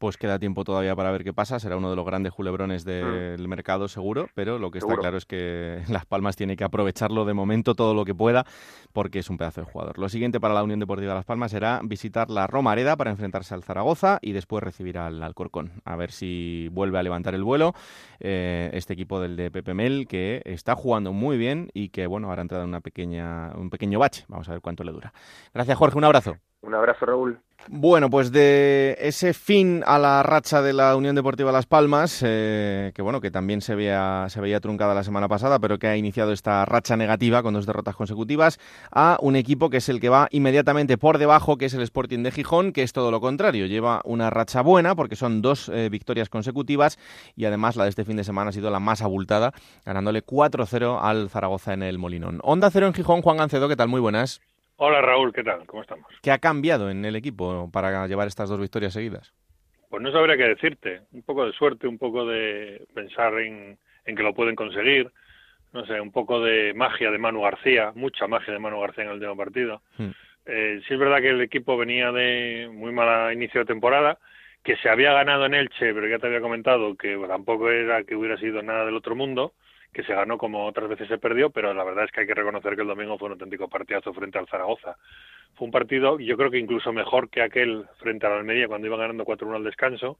Pues queda tiempo todavía para ver qué pasa. Será uno de los grandes culebrones del mercado, seguro, pero lo que está claro es que [LAUGHS] Las Palmas tiene que aprovecharlo de momento todo lo que pueda, porque es un pedazo de jugador. Lo siguiente para la Unión Deportiva Las Palmas será visitar la Romareda para enfrentarse al Zaragoza y después recibir al Alcorcón. A ver si vuelve a levantar el vuelo eh, este equipo del de Pepe Mel, que está jugando muy bien y que, bueno, ahora ha entrado en una pequeña, un pequeño bache. Vamos a ver cuánto le dura. Gracias, Jorge. Un abrazo. Un abrazo, Raúl. Bueno, pues de ese fin a la racha de la Unión Deportiva Las Palmas, eh, que bueno, que también se veía, se veía truncada la semana pasada, pero que ha iniciado esta racha negativa con dos derrotas consecutivas, a un equipo que es el que va inmediatamente por debajo, que es el Sporting de Gijón, que es todo lo contrario, lleva una racha buena porque son dos eh, victorias consecutivas y además la de este fin de semana ha sido la más abultada, ganándole 4-0 al Zaragoza en el Molinón. Onda cero en Gijón, Juan Gancedo, ¿qué tal? Muy buenas. Hola Raúl, ¿qué tal? ¿Cómo estamos? ¿Qué ha cambiado en el equipo para llevar estas dos victorias seguidas? Pues no sabría qué decirte. Un poco de suerte, un poco de pensar en, que lo pueden conseguir. No sé, un poco de magia de Manu García, mucha magia de Manu García en el último partido. Hmm. Eh, sí es verdad que el equipo venía de muy mala inicio de temporada, que se había ganado en Elche, pero ya te había comentado que tampoco era que hubiera sido nada del otro mundo que se ganó como otras veces se perdió, pero la verdad es que hay que reconocer que el domingo fue un auténtico partidazo frente al Zaragoza. Fue un partido, yo creo que incluso mejor que aquel frente a la Almería cuando iban ganando 4-1 al descanso.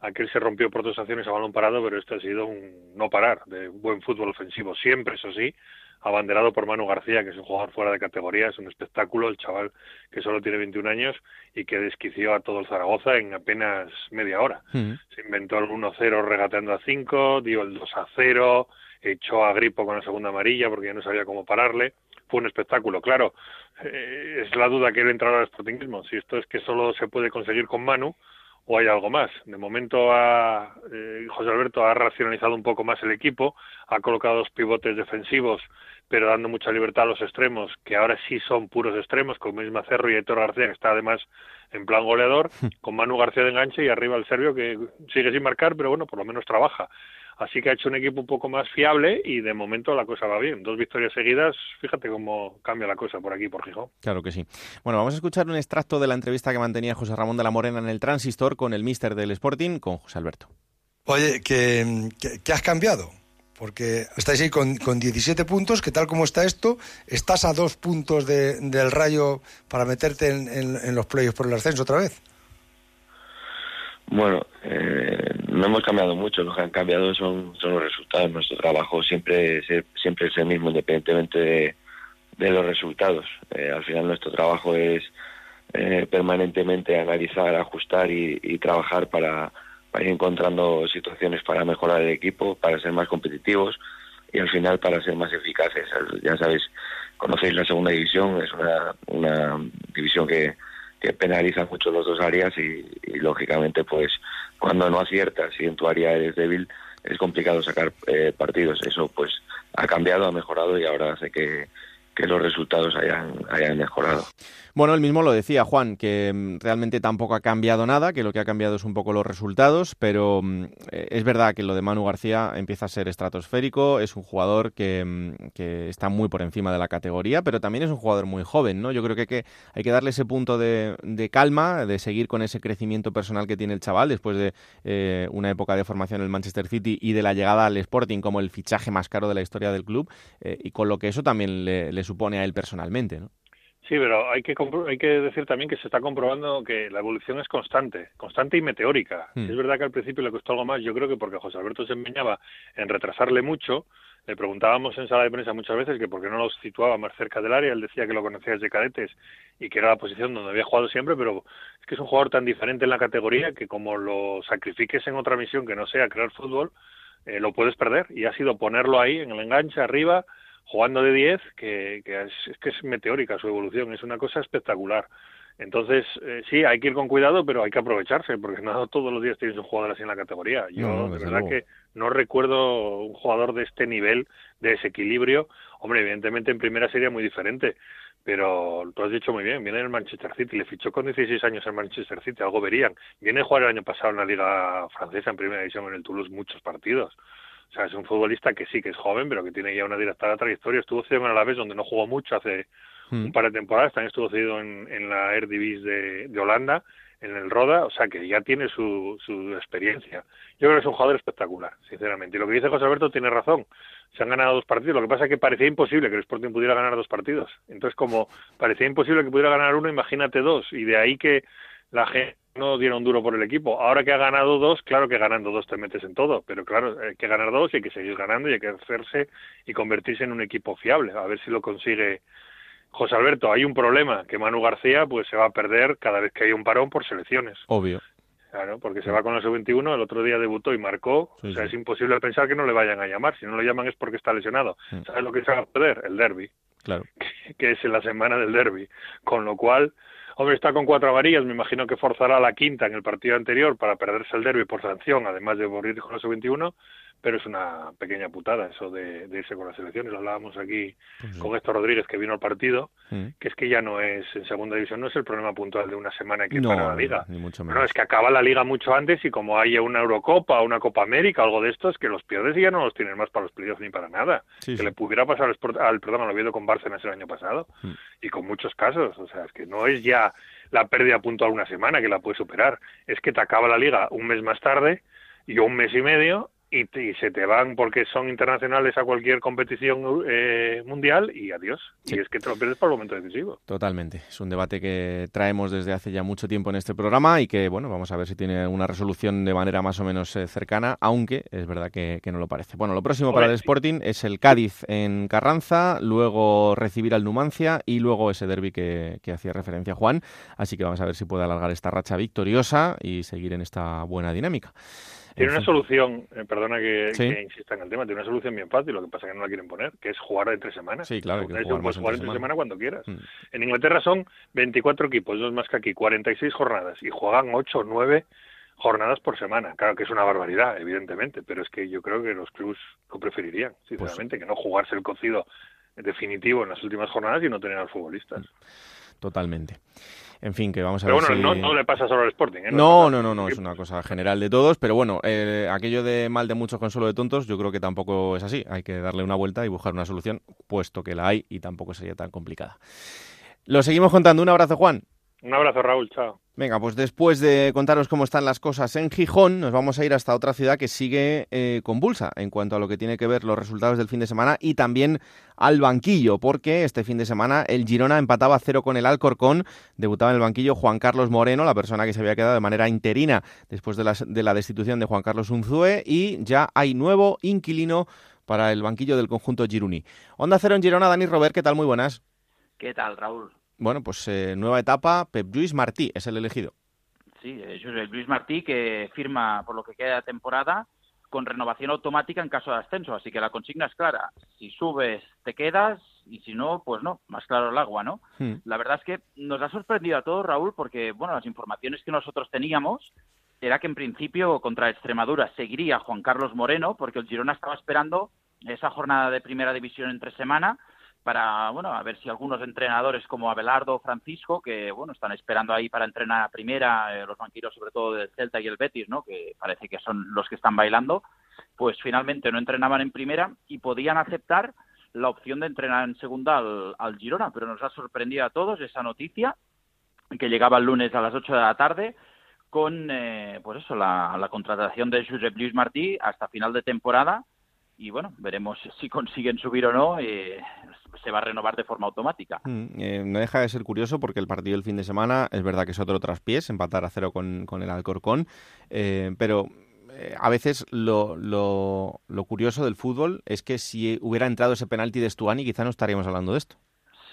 Aquel se rompió por dos acciones a balón parado, pero este ha sido un no parar de buen fútbol ofensivo, siempre, eso sí, abanderado por Manu García, que es un jugador fuera de categoría, es un espectáculo, el chaval que solo tiene 21 años y que desquició a todo el Zaragoza en apenas media hora. Se inventó el 1-0 regateando a 5, dio el 2-0, echó a Gripo con la segunda amarilla porque ya no sabía cómo pararle. Fue un espectáculo, claro. Eh, es la duda que él entrar al sportingismo. Si esto es que solo se puede conseguir con Manu o hay algo más. De momento ha, eh, José Alberto ha racionalizado un poco más el equipo, ha colocado dos pivotes defensivos, pero dando mucha libertad a los extremos, que ahora sí son puros extremos, con Misma Cerro y Héctor García, que está además en plan goleador, [LAUGHS] con Manu García de enganche y arriba el serbio, que sigue sin marcar, pero bueno, por lo menos trabaja. Así que ha hecho un equipo un poco más fiable y de momento la cosa va bien. Dos victorias seguidas, fíjate cómo cambia la cosa por aquí, por Gijón. Claro que sí. Bueno, vamos a escuchar un extracto de la entrevista que mantenía José Ramón de la Morena en el Transistor con el míster del Sporting, con José Alberto. Oye, ¿qué, has cambiado? Porque estáis ahí con, con, 17 puntos, que tal como está esto, estás a dos puntos del rayo para meterte en, en los playoffs por el ascenso otra vez. Bueno, eh, no hemos cambiado mucho, lo que han cambiado son, son los resultados. Nuestro trabajo siempre, siempre es el mismo, independientemente de, los resultados. Eh, al final nuestro trabajo es eh, permanentemente analizar, ajustar y, trabajar para, ir encontrando situaciones para mejorar el equipo, para ser más competitivos y al final para ser más eficaces. Ya sabéis, conocéis la segunda división, es una, una división que que penaliza mucho los dos áreas y, lógicamente pues cuando no aciertas y en tu área eres débil es complicado sacar eh, partidos. Eso pues ha cambiado, ha mejorado y ahora hace que, que los resultados hayan, hayan mejorado. Bueno, él mismo lo decía, Juan, que mm, realmente tampoco ha cambiado nada, que lo que ha cambiado es un poco los resultados, pero mm, eh, es verdad que lo de Manu García empieza a ser estratosférico, es un jugador que, mm, que, está muy por encima de la categoría, pero también es un jugador muy joven, ¿no? Yo creo que hay que, hay que darle ese punto de, de calma, de seguir con ese crecimiento personal que tiene el chaval después de eh, una época de formación en el Manchester City y de la llegada al Sporting como el fichaje más caro de la historia del club, eh, y con lo que eso también le, le supone a él personalmente, ¿no? Sí, pero hay que, hay que decir también que se está comprobando que la evolución es constante, constante y meteórica. Hmm. Es verdad que al principio le costó algo más, yo creo que porque José Alberto se empeñaba en retrasarle mucho, le preguntábamos en sala de prensa muchas veces que por qué no lo situaba más cerca del área, él decía que lo conocía desde cadetes y que era la posición donde había jugado siempre, pero es que es un jugador tan diferente en la categoría que como lo sacrifiques en otra misión que no sea crear fútbol, eh, lo puedes perder y ha sido ponerlo ahí en el enganche arriba, jugando de 10, que, es, que es meteórica su evolución, es una cosa espectacular. Entonces, eh, sí, hay que ir con cuidado, pero hay que aprovecharse, porque no todos los días tienes un jugador así en la categoría. Yo, de verdad que no recuerdo un jugador de este nivel, de desequilibrio. Hombre, evidentemente en primera sería muy diferente, pero tú has dicho muy bien, viene el Manchester City, le fichó con 16 años en Manchester City, algo verían. Viene a jugar el año pasado en la Liga Francesa, en primera división, en el Toulouse, muchos partidos. O sea, es un futbolista que sí que es joven, pero que tiene ya una directa trayectoria. Estuvo cedido en vez donde no jugó mucho hace hmm. un par de temporadas. También estuvo cedido en, en la Eredivisie de, de Holanda. en el Roda, o sea que ya tiene su, su experiencia. Yo creo que es un jugador espectacular, sinceramente. Y lo que dice José Alberto tiene razón. Se han ganado dos partidos. Lo que pasa es que parecía imposible que el Sporting pudiera ganar dos partidos. Entonces, como parecía imposible que pudiera ganar uno, imagínate dos. Y de ahí que la gente no diera un duro por el equipo. Ahora que ha ganado dos, claro que ganando dos te metes en todo, pero claro, hay que ganar dos y hay que seguir ganando y hay que hacerse y convertirse en un equipo fiable. A ver si lo consigue José Alberto, hay un problema, que Manu García pues se va a perder cada vez que hay un parón por selecciones. Obvio. Claro, porque se va con el sub-21, el otro día debutó y marcó, o sea, es imposible pensar que no le vayan a llamar, si no lo llaman es porque está lesionado. ¿Sabes lo que se va a perder? El derby, Claro. [LAUGHS] que es en la semana del derby, con lo cual, hombre, está con cuatro varillas, me imagino que forzará la quinta en el partido anterior para perderse el derby por sanción, además de morir con el sub-21, pero es una pequeña putada eso de, de irse con las elecciones. Lo hablábamos aquí con Héctor Rodríguez, que vino al partido, Mm. que es que ya no es en segunda división, no es el problema puntual de una semana que No, para la liga. ni mucho No, es que acaba la liga mucho antes y como hay una Eurocopa, una Copa América, algo de esto, es que los pierdes y ya no los tienen más para los playoffs ni para nada. Sí, que le pudiera pasar al, al perdón, al Oviedo con Bárcenas el año pasado Mm. y con muchos casos. O sea, es que no es ya la pérdida puntual una semana que la puedes superar, es que te acaba la liga un mes más tarde y un mes y medio y, y se te van porque son internacionales a cualquier competición eh, mundial y adiós. Sí. Y es que te lo pierdes por el momento decisivo. Totalmente. Es un debate que traemos desde hace ya mucho tiempo en este programa y que, bueno, vamos a ver si tiene una resolución de manera más o menos eh, cercana, aunque es verdad que, que no lo parece. Bueno, lo próximo para el sí. Sporting es el Cádiz en Carranza, luego recibir al Numancia y luego ese derby que, que hacía referencia Juan. Así que vamos a ver si puede alargar esta racha victoriosa y seguir en esta buena dinámica. Tiene En una solución, eh, perdona que, Sí. que insista en el tema, tiene una solución bien fácil, lo que pasa es que no la quieren poner, que es jugar entre semanas. Sí, claro, que jugar puedes jugar entre semana. semana cuando quieras. Mm. En Inglaterra son 24 equipos, dos más que aquí, 46 jornadas y juegan 8 o 9 jornadas por semana. Claro que es una barbaridad, evidentemente, pero es que yo creo que los clubs lo preferirían, Pues sinceramente, que no jugarse el cocido definitivo en las últimas jornadas y no tener a los futbolistas. Totalmente. En fin, que vamos a Pero ver bueno, si... no, no le pasa solo al Sporting. ¿eh? No, no, no, los no, es una cosa general de todos, pero bueno, eh, aquello de mal de muchos consuelo de tontos, yo creo que tampoco es así. Hay que darle una vuelta y buscar una solución, puesto que la hay y tampoco sería tan complicada. Lo seguimos contando. Un abrazo, Juan. Un abrazo, Raúl, chao. Venga, pues después de contaros cómo están las cosas en Gijón, nos vamos a ir hasta otra ciudad que sigue eh, convulsa en cuanto a lo que tiene que ver los resultados del fin de semana y también al banquillo, porque este fin de semana el Girona empataba a cero con el Alcorcón, debutaba en el banquillo Juan Carlos Moreno, la persona que se había quedado de manera interina después de la, de la destitución de Juan Carlos Unzue y ya hay nuevo inquilino para el banquillo del conjunto Giruni. Onda Cero en Girona, Dani Robert, ¿qué tal? Muy buenas. ¿Qué tal, Raúl? Bueno, pues eh, nueva etapa, Pep Lluís Martí es el elegido. Sí, José Luis Martí que firma por lo que queda de temporada con renovación automática en caso de ascenso. Así que la consigna es clara. Si subes, te quedas y si no, pues no. Más claro el agua, ¿no? Hmm. La verdad es que nos ha sorprendido a todos, Raúl, porque, bueno, las informaciones que nosotros teníamos era que en principio contra Extremadura seguiría Juan Carlos Moreno, porque el Girona estaba esperando esa jornada de primera división entre semana para, bueno, a ver si algunos entrenadores como Abelardo Francisco, que, bueno, están esperando ahí para entrenar a primera, eh, los banqueros sobre todo del Celta y el Betis, ¿no?, que parece que son los que están bailando, pues finalmente no entrenaban en primera y podían aceptar la opción de entrenar en segunda al, al Girona, pero nos ha sorprendido a todos esa noticia que llegaba el lunes a las 8 de la tarde con, eh, pues eso, la, la contratación de Josep Luis Martí hasta final de temporada y bueno, veremos [LAUGHS] si consiguen subir o no, eh, se va a renovar de forma automática. Mm, eh, no deja de ser curioso porque el partido del fin de semana es verdad que es otro traspiés, empatar a cero con, con el Alcorcón, eh, pero eh, a veces lo, lo, lo curioso del fútbol es que si hubiera entrado ese penalti de Stuani quizá no estaríamos hablando de esto.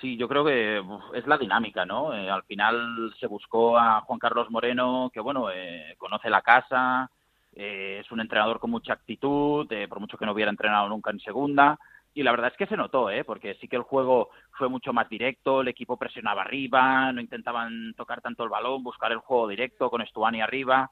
Sí, yo creo que es la dinámica, ¿no? Al final se buscó a Juan Carlos Moreno, que bueno, eh, conoce la casa, eh, es un entrenador con mucha actitud, eh, por mucho que no hubiera entrenado nunca en segunda. Y la verdad es que se notó, ¿eh? porque sí que el juego fue mucho más directo, el equipo presionaba arriba, no intentaban tocar tanto el balón, buscar el juego directo con Estuani arriba.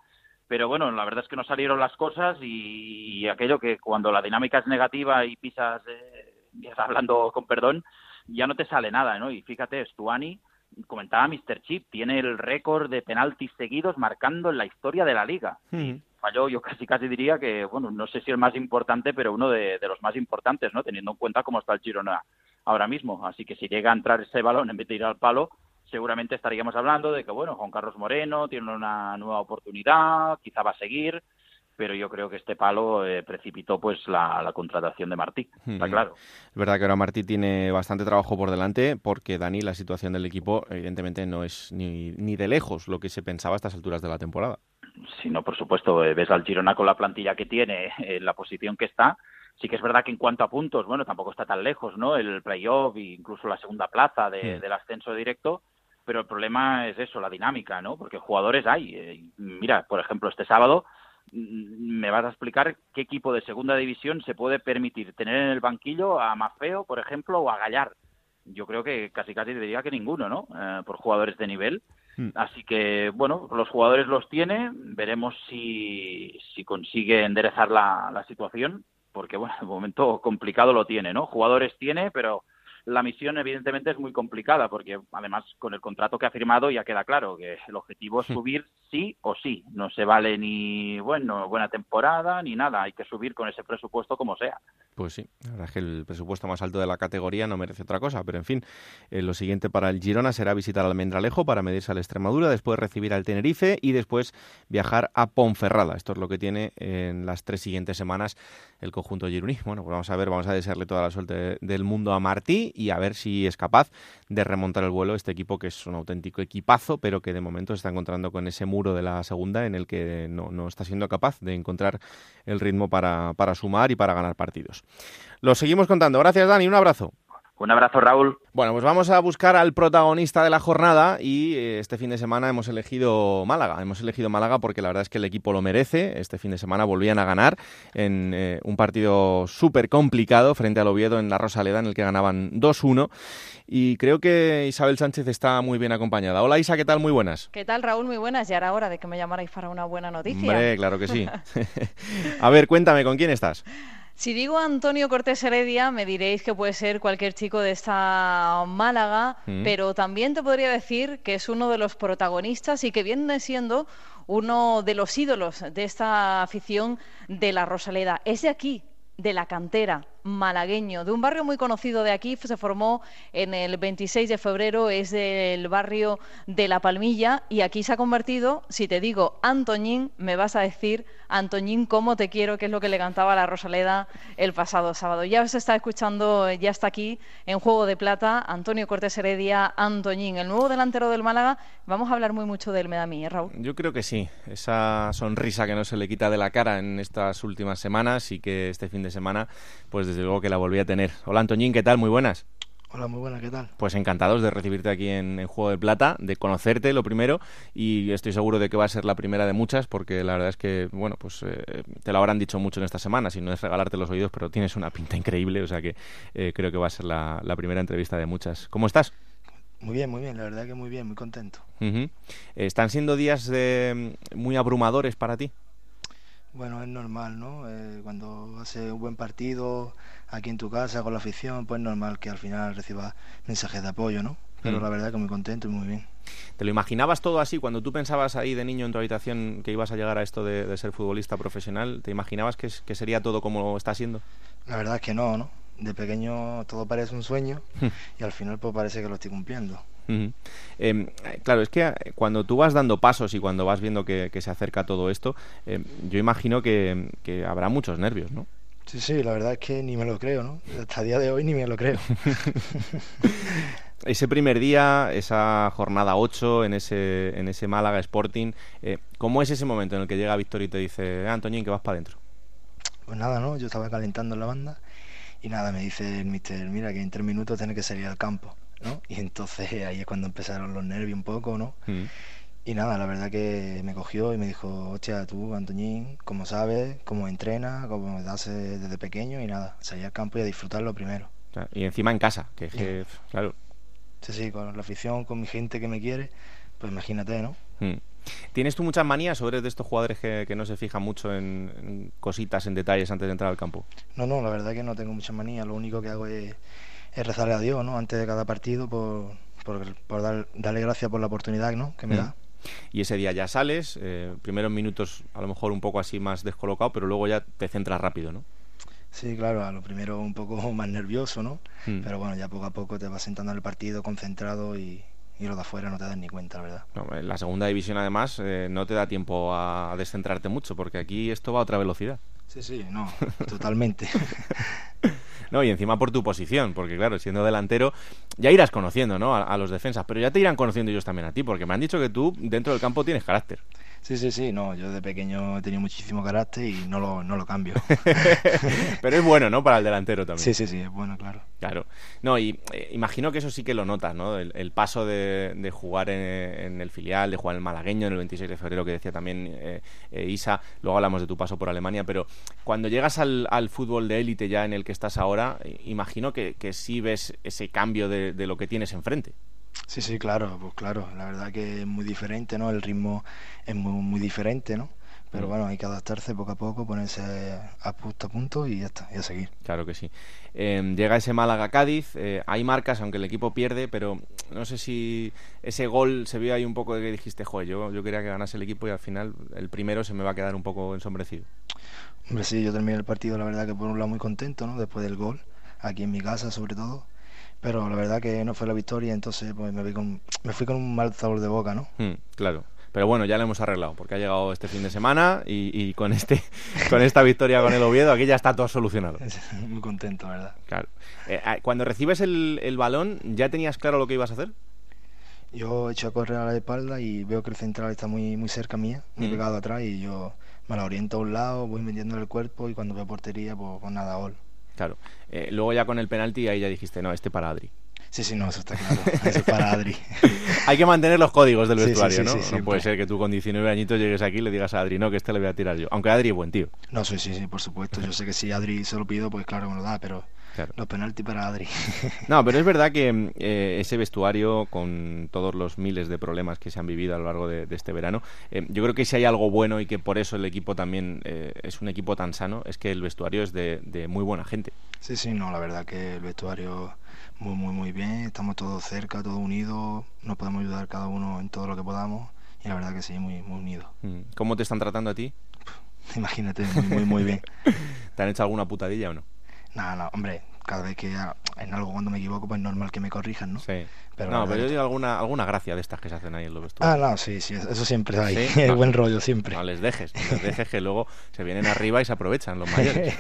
Pero bueno, la verdad es que no salieron las cosas y, aquello que cuando la dinámica es negativa y pisas, eh, [LAUGHS] hablando con perdón, ya no te sale nada, ¿no? Y fíjate, Stuani, comentaba Mr. Chip, tiene el récord de penaltis seguidos marcando en la historia de la liga. Falló, yo casi casi diría que, bueno, no sé si el más importante, pero uno de, de los más importantes, ¿no? Teniendo en cuenta cómo está el Girona ahora mismo. Así que si llega a entrar ese balón en vez de ir al palo, seguramente estaríamos hablando de que, bueno, Juan Carlos Moreno tiene una nueva oportunidad, quizá va a seguir, pero yo creo que este palo eh, precipitó pues la, contratación de Martí, está claro. Es verdad que ahora Martí tiene bastante trabajo por delante porque Dani, la situación del equipo evidentemente no es ni, ni de lejos lo que se pensaba a estas alturas de la temporada. Sí, no, por supuesto, eh, ves al Girona con la plantilla que tiene, en la posición que está, sí que es verdad que en cuanto a puntos, bueno, tampoco está tan lejos, ¿no? El playoff e incluso la segunda plaza de, del ascenso directo, pero el problema es eso, la dinámica, ¿no? Porque jugadores hay. Eh, mira, por ejemplo, este sábado Mm, me vas a explicar qué equipo de segunda división se puede permitir tener en el banquillo a Mafeo, por ejemplo, o a Gallar. Yo creo que casi casi diría que ninguno, ¿no? Eh, por jugadores de nivel. Hmm. Así que, bueno, los jugadores los tiene. Veremos si, si consigue enderezar la, la situación, porque, bueno, de momento complicado lo tiene, ¿no? Jugadores tiene, pero la misión evidentemente es muy complicada porque además con el contrato que ha firmado ya queda claro que el objetivo es subir sí o sí. No se vale ni bueno buena temporada ni nada. Hay que subir con ese presupuesto como sea. Pues sí, la verdad es que el presupuesto más alto de la categoría no merece otra cosa. Pero en fin, eh, lo siguiente para el Girona será visitar al Almendralejo para medirse a la Extremadura, después recibir al Tenerife y después viajar a Ponferrada. Esto es lo que tiene en las tres siguientes semanas el conjunto gironí. Bueno, pues vamos a ver, vamos a desearle toda la suerte del mundo a Martí y a ver si es capaz de remontar el vuelo este equipo que es un auténtico equipazo, pero que de momento se está encontrando con ese muro de la segunda en el que no, no está siendo capaz de encontrar el ritmo para, para sumar y para ganar partidos. Lo seguimos contando. Gracias, Dani. Un abrazo. Un abrazo, Raúl. Bueno, pues vamos a buscar al protagonista de la jornada y eh, este fin de semana hemos elegido Málaga. Hemos elegido Málaga porque la verdad es que el equipo lo merece. Este fin de semana volvían a ganar en eh, un partido súper complicado frente al Oviedo en la Rosaleda en el que ganaban 2-1 y creo que Isabel Sánchez está muy bien acompañada. Hola Isa, ¿qué tal? Muy buenas. ¿Qué tal Raúl? Muy buenas. Ya era hora de que me llamarais para una buena noticia. Hombre, claro que sí. [LAUGHS] [LAUGHS] a ver, cuéntame, ¿con quién estás? Si digo Antonio Cortés Heredia, me diréis que puede ser cualquier chico de esta Málaga, mm. pero también te podría decir que es uno de los protagonistas y que viene siendo uno de los ídolos de esta afición de la Rosaleda. Es de aquí, de la cantera, malagueño, de un barrio muy conocido de aquí, se formó en el 26 de febrero, es del barrio de La Palmilla y aquí se ha convertido, si te digo Antoñín, me vas a decir Antoñín, cómo te quiero, que es lo que le cantaba la Rosaleda el pasado sábado. Ya os está escuchando, ya está aquí en Juego de Plata, Antonio Cortés Heredia, Antoñín, el nuevo delantero del Málaga. Vamos a hablar muy mucho de él, me da ¿eh, Raúl? Yo creo que sí, esa sonrisa que no se le quita de la cara en estas últimas semanas y que este fin de semana, pues desde luego que la volví a tener. Hola Antoñín, ¿qué tal? Muy buenas. Hola, muy buenas, ¿qué tal? Pues encantados de recibirte aquí en, Juego de Plata, de conocerte lo primero y estoy seguro de que va a ser la primera de muchas porque la verdad es que, bueno, pues eh, te lo habrán dicho mucho en esta semana, si no es regalarte los oídos, pero tienes una pinta increíble, o sea que eh, creo que va a ser la, primera entrevista de muchas. ¿Cómo estás? Muy bien, muy bien, la verdad que muy bien, muy contento. ¿Están siendo días muy abrumadores para ti? Bueno, es normal, ¿no? Eh, cuando hace un buen partido aquí en tu casa con la afición, pues es normal que al final recibas mensajes de apoyo, ¿no? Pero mm. la verdad que muy contento y muy bien. ¿Te lo imaginabas todo así? Cuando tú pensabas ahí de niño en tu habitación que ibas a llegar a esto de, ser futbolista profesional, ¿te imaginabas que, que, sería todo como está siendo? La verdad es que no, ¿no? De pequeño todo parece un sueño y al final pues parece que lo estoy cumpliendo. Em, claro, es que eh, cuando tú vas dando pasos y cuando vas viendo que, se acerca todo esto, em, yo imagino que, habrá muchos nervios, ¿no? Sí, sí, la verdad es que ni me lo creo, ¿no? Hasta el día de hoy ni me lo creo. [LAUGHS] [LAUGHS] ese primer día, esa jornada 8 en ese, en ese Málaga Sporting, eh, ¿cómo es ese momento en el que llega Víctor y te dice, eh, Antoñín, que vas para adentro? Pues nada, ¿no? Yo estaba calentando en la banda y nada, me dice el mister, mira que en tres minutos tiene que salir al campo. ¿No? Y entonces [LAUGHS] ahí es cuando empezaron los nervios un poco, ¿no? Mm. Y nada, la verdad que me cogió y me dijo, hostia, tú, Antoñín, como sabes, cómo entrena, cómo hace desde pequeño y nada, salir al campo y a disfrutarlo primero. Y encima en casa, que, claro. Sí, sí, con la afición, con mi gente que me quiere, pues imagínate, ¿no? Mm. ¿Tienes tú muchas manías sobre de estos jugadores que, no se fijan mucho en, en, cositas, en detalles antes de entrar al campo? No, no, la verdad que no tengo muchas manías. Lo único que hago es es rezarle a Dios, ¿no? Antes de cada partido por, por, dar, darle gracias por la oportunidad, ¿no? Que me mm. da. Y ese día ya sales, eh, primeros minutos a lo mejor un poco así más descolocado, pero luego ya te centras rápido, ¿no? Sí, claro, a lo primero un poco [LAUGHS] más nervioso, ¿no? Mm. Pero bueno, ya poco a poco te vas sentando en el partido concentrado y, y los de afuera no te das ni cuenta, la verdad. No, en la segunda división, además, eh, no te da tiempo a descentrarte mucho, porque aquí esto va a otra velocidad. Sí, sí, no, [LAUGHS] totalmente. [LAUGHS] no, y encima por tu posición, porque claro, siendo delantero, ya irás conociendo, ¿no? A, los defensas, pero ya te irán conociendo ellos también a ti, porque me han dicho que tú dentro del campo tienes carácter. Sí, sí, sí, no, yo de pequeño he tenido muchísimo carácter y no lo, no lo cambio. [LAUGHS] Pero es bueno, ¿no? Para el delantero también. Sí, sí, sí, es bueno, claro. Claro. No, y eh, imagino que eso sí que lo notas, ¿no? El, paso de, jugar en, el filial, de jugar en el malagueño en el 26 de febrero, que decía también eh, eh, Isa, luego hablamos de tu paso por Alemania, pero cuando llegas al, fútbol de élite ya en el que estás ahora, imagino que, que sí ves ese cambio de, de lo que tienes enfrente. Sí, sí, claro, pues claro, la verdad que es muy diferente, ¿no? El ritmo es muy, muy diferente, ¿no? Pero mm. bueno, hay que adaptarse poco a poco, ponerse a punto a punto y ya está, y a seguir. Claro que sí. Em, llega ese Málaga-Cádiz, eh, hay marcas, aunque el equipo pierde, pero no sé si ese gol se vio ahí un poco de que dijiste, joder, yo, yo quería que ganase el equipo y al final el primero se me va a quedar un poco ensombrecido. Hombre, sí, yo terminé el partido, la verdad que por un lado muy contento, ¿no? Después del gol, aquí en mi casa sobre todo pero la verdad que no fue la victoria, entonces pues me, con, me fui con un mal sabor de boca, ¿no? Hmm, claro. Pero bueno, ya lo hemos arreglado, porque ha llegado este fin de semana y, con este [LAUGHS] con esta victoria con el Oviedo, aquí ya está todo solucionado. Muy contento, ¿verdad? Claro. Eh, ah, cuando recibes el, el, balón, ¿ya tenías claro lo que ibas a hacer? Yo he hecho a correr a la espalda y veo que el central está muy, muy cerca mía, muy hmm. pegado atrás, y yo me la oriento a un lado, voy metiendo el cuerpo y cuando veo portería, pues, pues nada, gol. Claro. Eh, luego ya con el penalti ahí ya dijiste, no, este para Adri. Sí, sí, no, eso está claro. Eso es para Adri. [LAUGHS] Hay que mantener los códigos del vestuario, ¿no? no puede ser que tú con 19 añitos llegues aquí y le digas a Adri, no, que este le voy a tirar yo. Aunque Adri es buen tío. No, sí, sí, sí, por supuesto. Yo sé que si Adri se lo pido, pues claro que me lo da, pero los penaltis para Adri. [LAUGHS] No, pero es verdad que eh, ese vestuario, con todos los miles de problemas que se han vivido a lo largo de, este verano, eh, yo creo que si hay algo bueno y que por eso el equipo también eh, es un equipo tan sano, es que el vestuario es de, de muy buena gente. Sí, sí, no, la verdad que el vestuario muy, muy, muy bien, estamos todos cerca, todos unidos, nos podemos ayudar cada uno en todo lo que podamos y la verdad que sí, muy, muy unidos. Mm. ¿Cómo te están tratando a ti? Imagínate, muy, muy, muy bien. [LAUGHS] ¿Te han hecho alguna putadilla o no? No, no, hombre, cada vez que en algo cuando me equivoco, pues es normal que me corrijan, ¿no? Sí. Pero no, pero yo digo alguna, alguna gracia de estas que se hacen ahí en los. Ah, no, sí, sí, eso siempre hay. ¿Sí? [LAUGHS] buen rollo siempre. No les dejes, no les dejes que luego se vienen arriba y se aprovechan los [LAUGHS] mayores.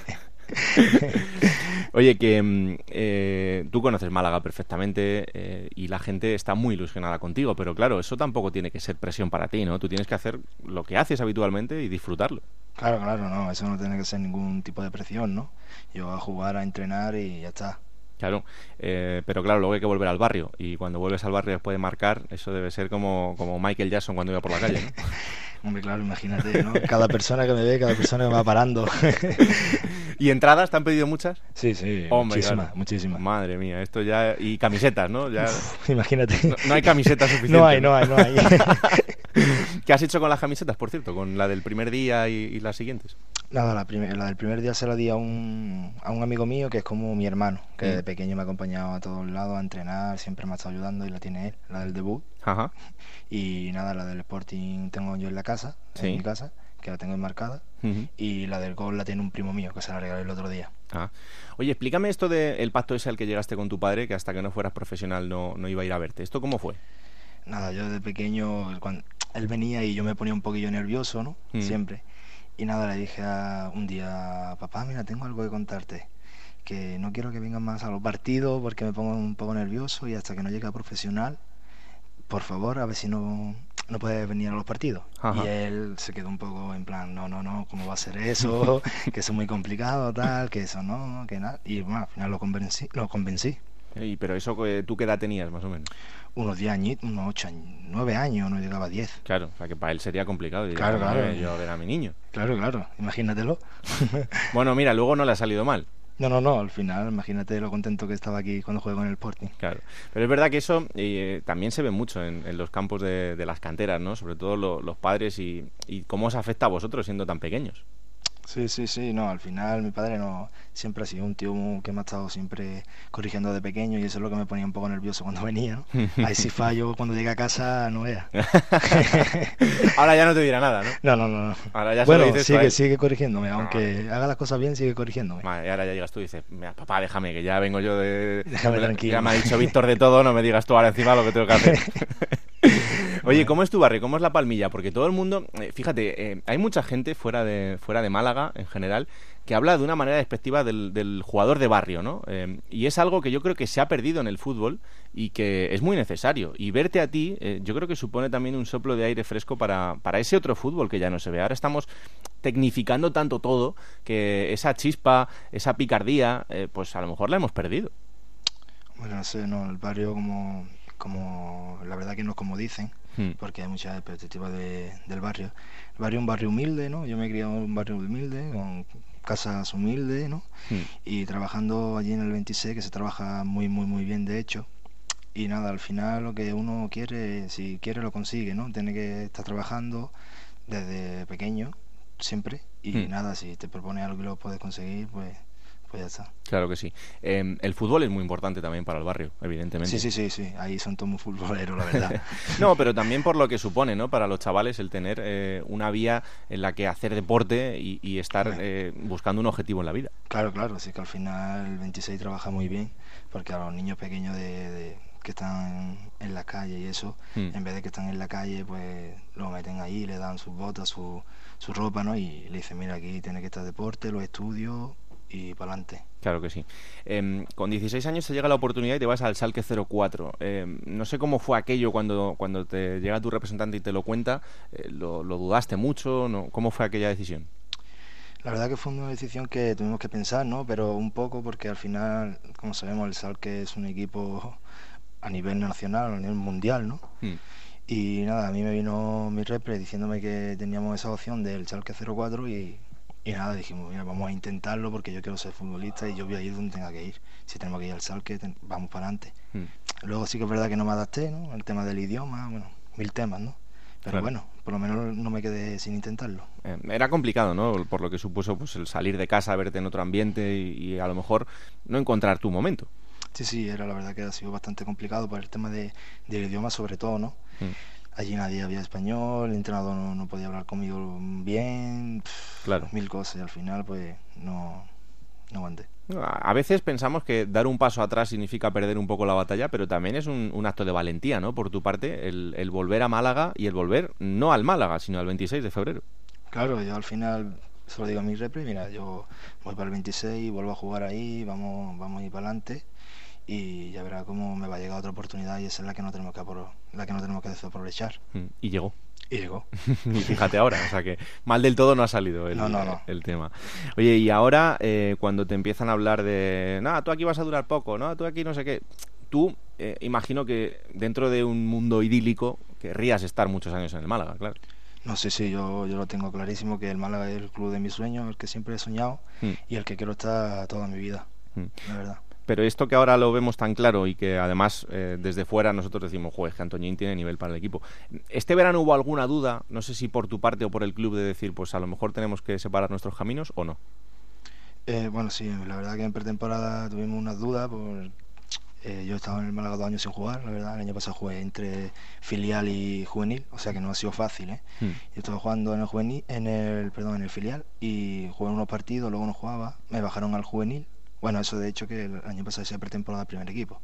[LAUGHS] Oye, que mm, eh, tú conoces Málaga perfectamente eh, y la gente está muy ilusionada contigo, pero claro, eso tampoco tiene que ser presión para ti, ¿no? Tú tienes que hacer lo que haces habitualmente y disfrutarlo. Claro, claro, no, eso no tiene que ser ningún tipo de presión, ¿no? Yo a jugar, a entrenar y ya está. Claro, eh, pero claro, luego hay que volver al barrio y cuando vuelves al barrio después de marcar, eso debe ser como, como Michael Jackson cuando iba por la calle. ¿no? [LAUGHS] Hombre, claro, imagínate, ¿no? [LAUGHS] Cada persona que me ve, cada persona que me va parando. [LAUGHS] ¿Y entradas te han pedido muchas? Sí, sí, muchísimas, muchísimas. Madre mía, esto ya... Y camisetas, ¿no? Ya... imagínate. No, hay camisetas suficientes. No hay, no hay, no hay. ¿Qué has hecho con las camisetas, por cierto? ¿Con la del primer día y, las siguientes? Nada, la, la, del primer día se la di a un, a un amigo mío que es como mi hermano, que de mm. pequeño me ha acompañado a todos lados a entrenar, siempre me ha estado ayudando y la tiene él, la del debut. Ajá. Y nada, la del Sporting tengo yo en la casa, en mi casa, que la tengo enmarcada. Y la del gol la tiene un primo mío, que se la regalé el otro día. Ah. Oye, explícame esto del pacto ese al que llegaste con tu padre, que hasta que no fueras profesional no, no iba a ir a verte. ¿Esto cómo fue? Nada, yo de pequeño, cuando él venía y yo me ponía un poquillo nervioso, ¿no? Siempre. Y nada, le dije a, un día, papá, mira, tengo algo que contarte. Que no quiero que vengan más a los partidos porque me pongo un poco nervioso y hasta que no llegue a profesional, por favor, a ver si no, no puede venir a los partidos. Y él se quedó un poco en plan, no, no, no, ¿cómo va a ser eso? [LAUGHS] [LAUGHS] que eso es muy complicado, tal, que eso no, que nada. Y bueno, al final lo convencí. Lo convencí. ¿Y pero eso, tú qué edad tenías más o menos? Unos 10 años, unos 8 años, 9 años, no llegaba a 10. Claro, o sea que para él sería complicado. claro, claro. Yo a ver a mi niño. Claro, claro, imagínatelo. [LAUGHS] bueno, mira, luego no le ha salido mal. No, no, no, al final imagínate lo contento que estaba aquí cuando jugué con el Sporting. Claro, pero es verdad que eso eh, también se ve mucho en, los campos de, las canteras, ¿no? Sobre todo los padres y, y cómo os afecta a vosotros siendo tan pequeños. Sí, sí, sí, no, al final mi padre no siempre ha sido un tío que me ha estado siempre corrigiendo de pequeño y eso es lo que me ponía un poco nervioso cuando [LAUGHS] venía, ¿no? Ahí si fallo cuando llegue a casa no vea. [LAUGHS] Ahora ya no te dirá nada, ¿no? No, no, no. Ahora ya bueno, se lo dices tú a sigue, él. sigue corrigiéndome, aunque haga las cosas bien, sigue corrigiéndome. Vale, y ahora ya llegas tú y dices, "Mira, papá, déjame, que ya vengo yo de... Déjame tranquilo. Ya me ha dicho Víctor de todo, no me digas tú ahora encima lo que tengo que hacer. [LAUGHS] Oye, ¿cómo es tu barrio? ¿Cómo es la Palmilla? Porque todo el mundo, eh, fíjate, eh, hay mucha gente fuera de, fuera de Málaga en general que habla de una manera despectiva del, del jugador de barrio, ¿no? Eh, y es algo que yo creo que se ha perdido en el fútbol y que es muy necesario. Y verte a ti, eh, yo creo que supone también un soplo de aire fresco para, para ese otro fútbol que ya no se ve. Ahora estamos tecnificando tanto todo que esa chispa, esa picardía, eh, pues a lo mejor la hemos perdido. Bueno, no sé, no, el barrio como, como la verdad que no es como dicen, Hmm. porque hay muchas expectativas de- del barrio. El barrio es un barrio humilde, ¿no? Yo me he criado en un barrio humilde, con casas humildes, ¿no? Hmm. Y trabajando allí en el 26, que se trabaja muy, muy, muy bien, de hecho. Y nada, al final lo que uno quiere, si quiere lo consigue, ¿no? Tiene que estar trabajando desde pequeño, siempre. Y Hmm. nada, si te propones algo y lo puedes conseguir, pues, pues ya está. Claro que sí. Eh, el fútbol es muy importante también para el barrio, evidentemente. Sí, sí, sí, sí. Ahí son todos muy futboleros, la verdad. [LAUGHS] No, pero también por lo que supone, ¿no? Para los chavales el tener eh, una vía en la que hacer deporte y, y estar eh, buscando un objetivo en la vida. Claro, claro, sí que al final el 26 trabaja muy bien, porque a los niños pequeños de, de- que están en la calle y eso, Hmm. en vez de que están en la calle, pues lo meten ahí, le dan sus botas, su, su ropa, ¿no? Y le dicen, mira, aquí tiene que estar deporte, los estudios y para adelante. Claro que sí. Em, con 16 años te llega la oportunidad y te vas al Salque 04. Em, no sé cómo fue aquello cuando, cuando te llega tu representante y te lo cuenta. Eh, lo, lo dudaste mucho? ¿no? ¿Cómo fue aquella decisión? La verdad que fue una decisión que tuvimos que pensar, ¿no? Pero un poco porque al final, como sabemos, el Salque es un equipo a nivel nacional, a nivel mundial, ¿no? Hmm. Y nada, a mí me vino mi repre diciéndome que teníamos esa opción del Schalke 04 y, y nada, dijimos, mira, vamos a intentarlo porque yo quiero ser futbolista y yo voy a ir donde tenga que ir. Si tenemos que ir al ten- vamos para adelante. Hmm. Luego sí que es verdad que no me adapté, ¿no? El tema del idioma, bueno, mil temas, ¿no? Pero Claro. bueno, por lo menos no me quedé sin intentarlo. Eh, era complicado, ¿no? Por lo que supuso pues, el salir de casa, verte en otro ambiente y, y a lo mejor no encontrar tu momento. Sí, sí, era la verdad que ha sido bastante complicado por el tema de, del idioma sobre todo, ¿no? Hmm. Allí nadie había español, el entrenador no, no podía hablar conmigo bien, pff, Claro. mil cosas y al final pues no, no aguanté. A veces pensamos que dar un paso atrás significa perder un poco la batalla, pero también es un, un acto de valentía, ¿no? Por tu parte, el, el volver a Málaga y el volver no al Málaga, sino al 26 de febrero. Claro, yo al final se lo digo a mi repre, mira, yo voy para el 26, vuelvo a jugar ahí, vamos, vamos a ir para adelante y ya verá cómo me va a llegar otra oportunidad y esa es la que no tenemos que la que no tenemos que desaprovechar. Mm, Y llegó. Y llegó. [LAUGHS] y fíjate ahora, o sea que mal del todo no ha salido el, No, no, no. el tema. Oye, y ahora eh, cuando te empiezan a hablar de, nada, tú aquí vas a durar poco, no, tú aquí no sé qué, tú eh, imagino que dentro de un mundo idílico querrías estar muchos años en el Málaga, claro. No sé si yo, yo lo tengo clarísimo que el Málaga es el club de mis sueños, el que siempre he soñado Mm. y el que quiero estar toda mi vida, Mm. la verdad. Pero esto que ahora lo vemos tan claro y que además eh, desde fuera nosotros decimos, joder, que Antoñín tiene nivel para el equipo. ¿Este verano hubo alguna duda, no sé si por tu parte o por el club, de decir, pues a lo mejor tenemos que separar nuestros caminos o no? Eh, bueno, sí, la verdad que en pretemporada tuvimos unas dudas. Por, eh, yo he estado en el Málaga dos años sin jugar, la verdad. El año pasado jugué entre filial y juvenil, o sea que no ha sido fácil. ¿eh? Hmm. Yo estaba jugando en el juvenil, en el, perdón, en el filial y jugué unos partidos, luego no jugaba, me bajaron al juvenil. Bueno, eso de hecho que el año pasado hice pretemporada primer equipo.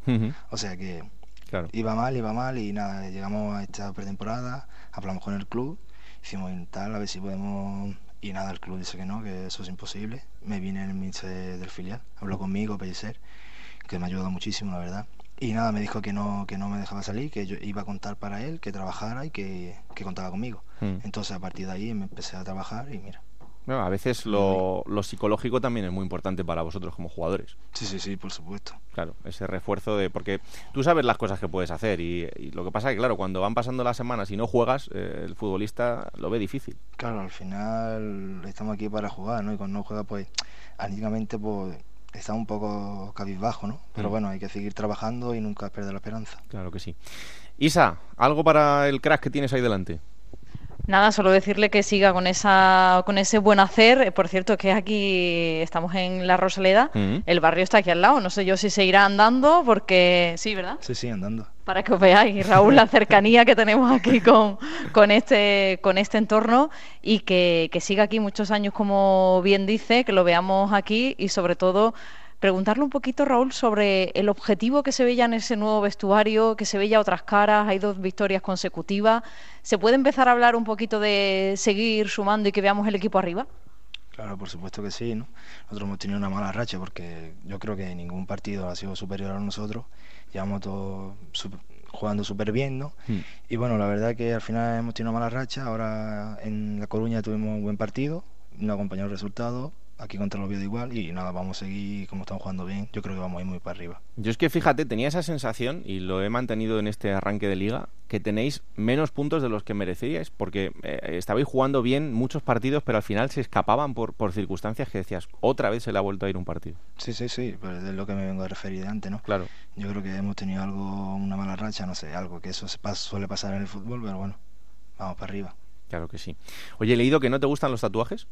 O sea que Claro. iba mal, iba mal y nada, llegamos a esta pretemporada, hablamos con el club, hicimos tal, a ver si podemos... Y nada, el club dice que no, que eso es imposible. Me viene el mister del filial, habló conmigo, Pellicer, que me ayudó muchísimo, la verdad. Y nada, me dijo que no, que no me dejaba salir, que yo iba a contar para él, que trabajara y que, que contaba conmigo. Mm. Entonces a partir de ahí me empecé a trabajar y mira. A veces lo, lo psicológico también es muy importante para vosotros como jugadores. Sí, sí, sí, por supuesto. Claro, ese refuerzo de... Porque tú sabes las cosas que puedes hacer y, y lo que pasa es que, claro, cuando van pasando las semanas y no juegas, eh, el futbolista lo ve difícil. Claro, al final estamos aquí para jugar, ¿no? Y cuando no juega, pues, anímicamente, pues, está un poco cabizbajo, ¿no? Pero Mm. bueno, hay que seguir trabajando y nunca perder la esperanza. Claro que sí. Isa, ¿algo para el crack que tienes ahí delante? Nada, solo decirle que siga con esa con ese buen hacer. Eh, por cierto, que aquí estamos en La Rosaleda, Mm. el barrio está aquí al lado. No sé yo si se irá andando porque sí, ¿verdad? Sí, sí, andando. Para que os veáis, Raúl, la cercanía que tenemos aquí con, con este con este entorno y que, que siga aquí muchos años, como bien dice, que lo veamos aquí y sobre todo preguntarle un poquito, Raúl, sobre el objetivo que se veía en ese nuevo vestuario, que se veía otras caras, hay dos victorias consecutivas. ¿Se puede empezar a hablar un poquito de seguir sumando y que veamos el equipo arriba? Claro, por supuesto que sí, ¿no? Nosotros hemos tenido una mala racha porque yo creo que ningún partido ha sido superior a nosotros. Llevamos todos sup- jugando súper bien, ¿no? Mm. Y bueno, la verdad que al final hemos tenido una mala racha. Ahora en La Coruña tuvimos un buen partido, no acompañó el resultado. Aquí contra el Oviedo igual y nada, vamos a seguir como estamos jugando bien. Yo creo que vamos a ir muy para arriba. Yo es que fíjate, tenía esa sensación y lo he mantenido en este arranque de liga, que tenéis menos puntos de los que mereceríais, porque eh, estabais jugando bien muchos partidos, pero al final se escapaban por, por circunstancias que decías, otra vez se le ha vuelto a ir un partido. Sí, sí, sí, pues es lo que me vengo a referir de antes, ¿no? Claro. Yo creo que hemos tenido algo, una mala racha, no sé, algo que eso se suele pasar en el fútbol, pero bueno, vamos para arriba. Claro que sí. Oye, he leído que no te gustan los tatuajes.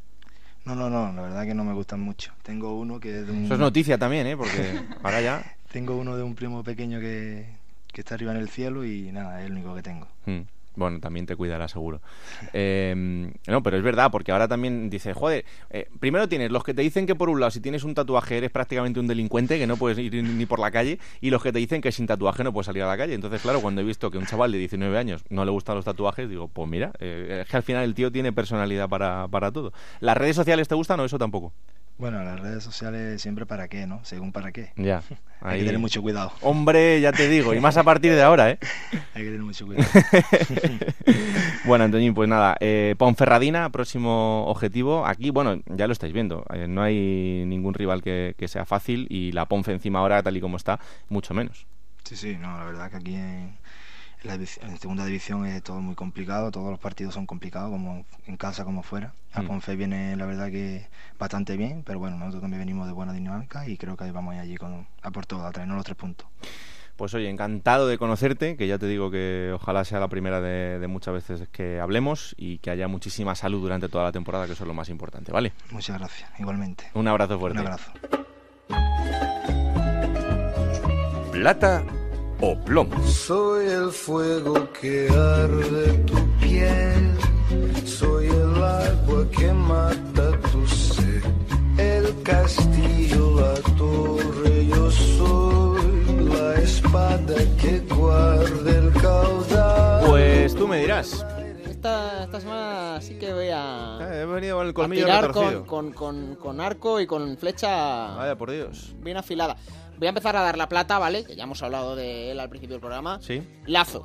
No, no, no, la verdad que no me gustan mucho. Tengo uno que es de un... Eso es noticia también, ¿eh? Porque [LAUGHS] ahora ya... Tengo uno de un primo pequeño que, que está arriba en el cielo y nada, es el único que tengo. Mm. Bueno, también te cuidará seguro. Eh, no, pero es verdad, porque ahora también dices, joder, eh, primero tienes los que te dicen que por un lado si tienes un tatuaje eres prácticamente un delincuente, que no puedes ir ni por la calle, y los que te dicen que sin tatuaje no puedes salir a la calle. Entonces, claro, cuando he visto que un chaval de 19 años no le gustan los tatuajes, digo, pues mira, eh, es que al final el tío tiene personalidad para, para todo. ¿Las redes sociales te gustan o eso tampoco? Bueno, las redes sociales siempre para qué, ¿no? Según para qué. Ya. [LAUGHS] Hay ahí- que tener mucho cuidado. Hombre, ya te digo, y más a partir de ahora, ¿eh? [LAUGHS] Hay que tener mucho cuidado. [LAUGHS] bueno, Antoñín, pues nada, eh, Ponferradina, próximo objetivo. Aquí, bueno, ya lo estáis viendo, eh, no hay ningún rival que, que sea fácil y la Ponfe encima ahora, tal y como está, mucho menos. Sí, sí, no, la verdad que aquí en, en la en segunda división es todo muy complicado, todos los partidos son complicados, como en casa como fuera. A Mm. Ponfe viene, la verdad que bastante bien, pero bueno, nosotros también venimos de buena dinámica y creo que ahí vamos a allí con, a por todo, a traernos los tres puntos. Pues oye, encantado de conocerte, que ya te digo que ojalá sea la primera de, de muchas veces que hablemos y que haya muchísima salud durante toda la temporada, que eso es lo más importante, ¿vale? Muchas gracias, igualmente. Un abrazo fuerte. Un abrazo. Plata o plomo. Soy el fuego que arde tu piel, soy el agua que mata tu sed, el castillo, la torre, yo soy la espada que guarda el caudal. Pues tú me dirás. Esta, esta semana sí que voy a, He venido con el a colmillo tirar con, con, con, con arco y con flecha Vaya, por Dios. bien afilada. Voy a empezar a dar la plata, ¿vale? Que ya hemos hablado de él al principio del programa. Sí. Lazo,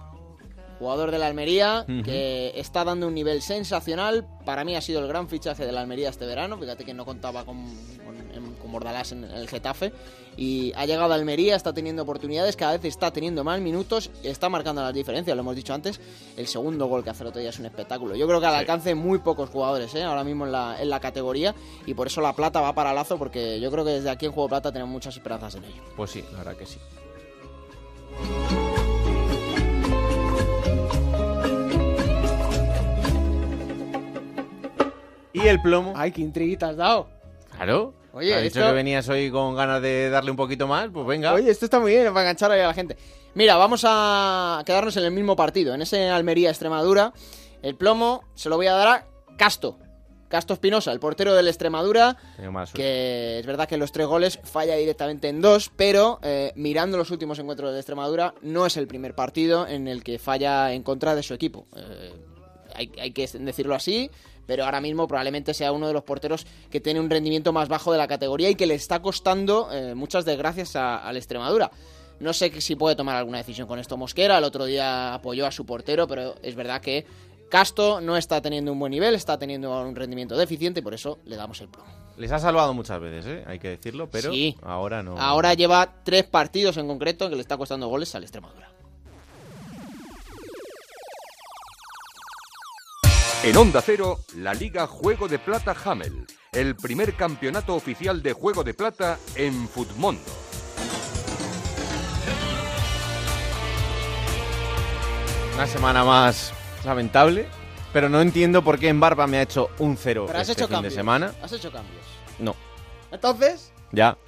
jugador de la Almería, Ujú. que está dando un nivel sensacional. Para mí ha sido el gran fichaje de la Almería este verano. Fíjate que no contaba con, con, con Bordalás en el Getafe. Y ha llegado a Almería, está teniendo oportunidades, cada vez está teniendo más minutos, está marcando las diferencias, lo hemos dicho antes. El segundo gol que hace el otro día es un espectáculo. Yo creo que al Sí. alcance de muy pocos jugadores, ¿eh? ahora mismo en la, en la categoría. Y por eso la plata va para Lazo, porque yo creo que desde aquí en Juego Plata tenemos muchas esperanzas en ello. Pues sí, la verdad que sí. ¿Y el plomo? Ay, qué intriguita has dado. Claro. Oye, ¿Has dicho esto- que venías hoy con ganas de darle un poquito más? Pues venga. Oye, esto está muy bien para enganchar ahí a la gente. Mira, vamos a quedarnos en el mismo partido, en ese Almería-Extremadura. El plomo se lo voy a dar a Casto. Casto Espinosa, el portero del Extremadura, que es verdad que en los tres goles falla directamente en dos, pero eh, mirando los últimos encuentros de Extremadura, no es el primer partido en el que falla en contra de su equipo. Eh, hay, hay que decirlo así, pero ahora mismo probablemente sea uno de los porteros que tiene un rendimiento más bajo de la categoría y que le está costando eh, muchas desgracias a- al Extremadura. No sé si puede tomar alguna decisión con esto Mosquera, el otro día apoyó a su portero, pero es verdad que Casto no está teniendo un buen nivel, está teniendo un rendimiento deficiente y por eso le damos el plomo. Les ha salvado muchas veces, ¿eh? hay que decirlo, pero Sí. ahora no. Ahora lleva tres partidos en concreto que le está costando goles al Extremadura. En Onda Cero, la Liga Juego de Plata Hamel, el primer campeonato oficial de Juego de Plata en Futmundo. Una semana más lamentable, Pero no entiendo por qué en Barba me ha hecho un cero Pero has este hecho fin cambios. de semana. Has hecho cambios. No, Entonces, ya,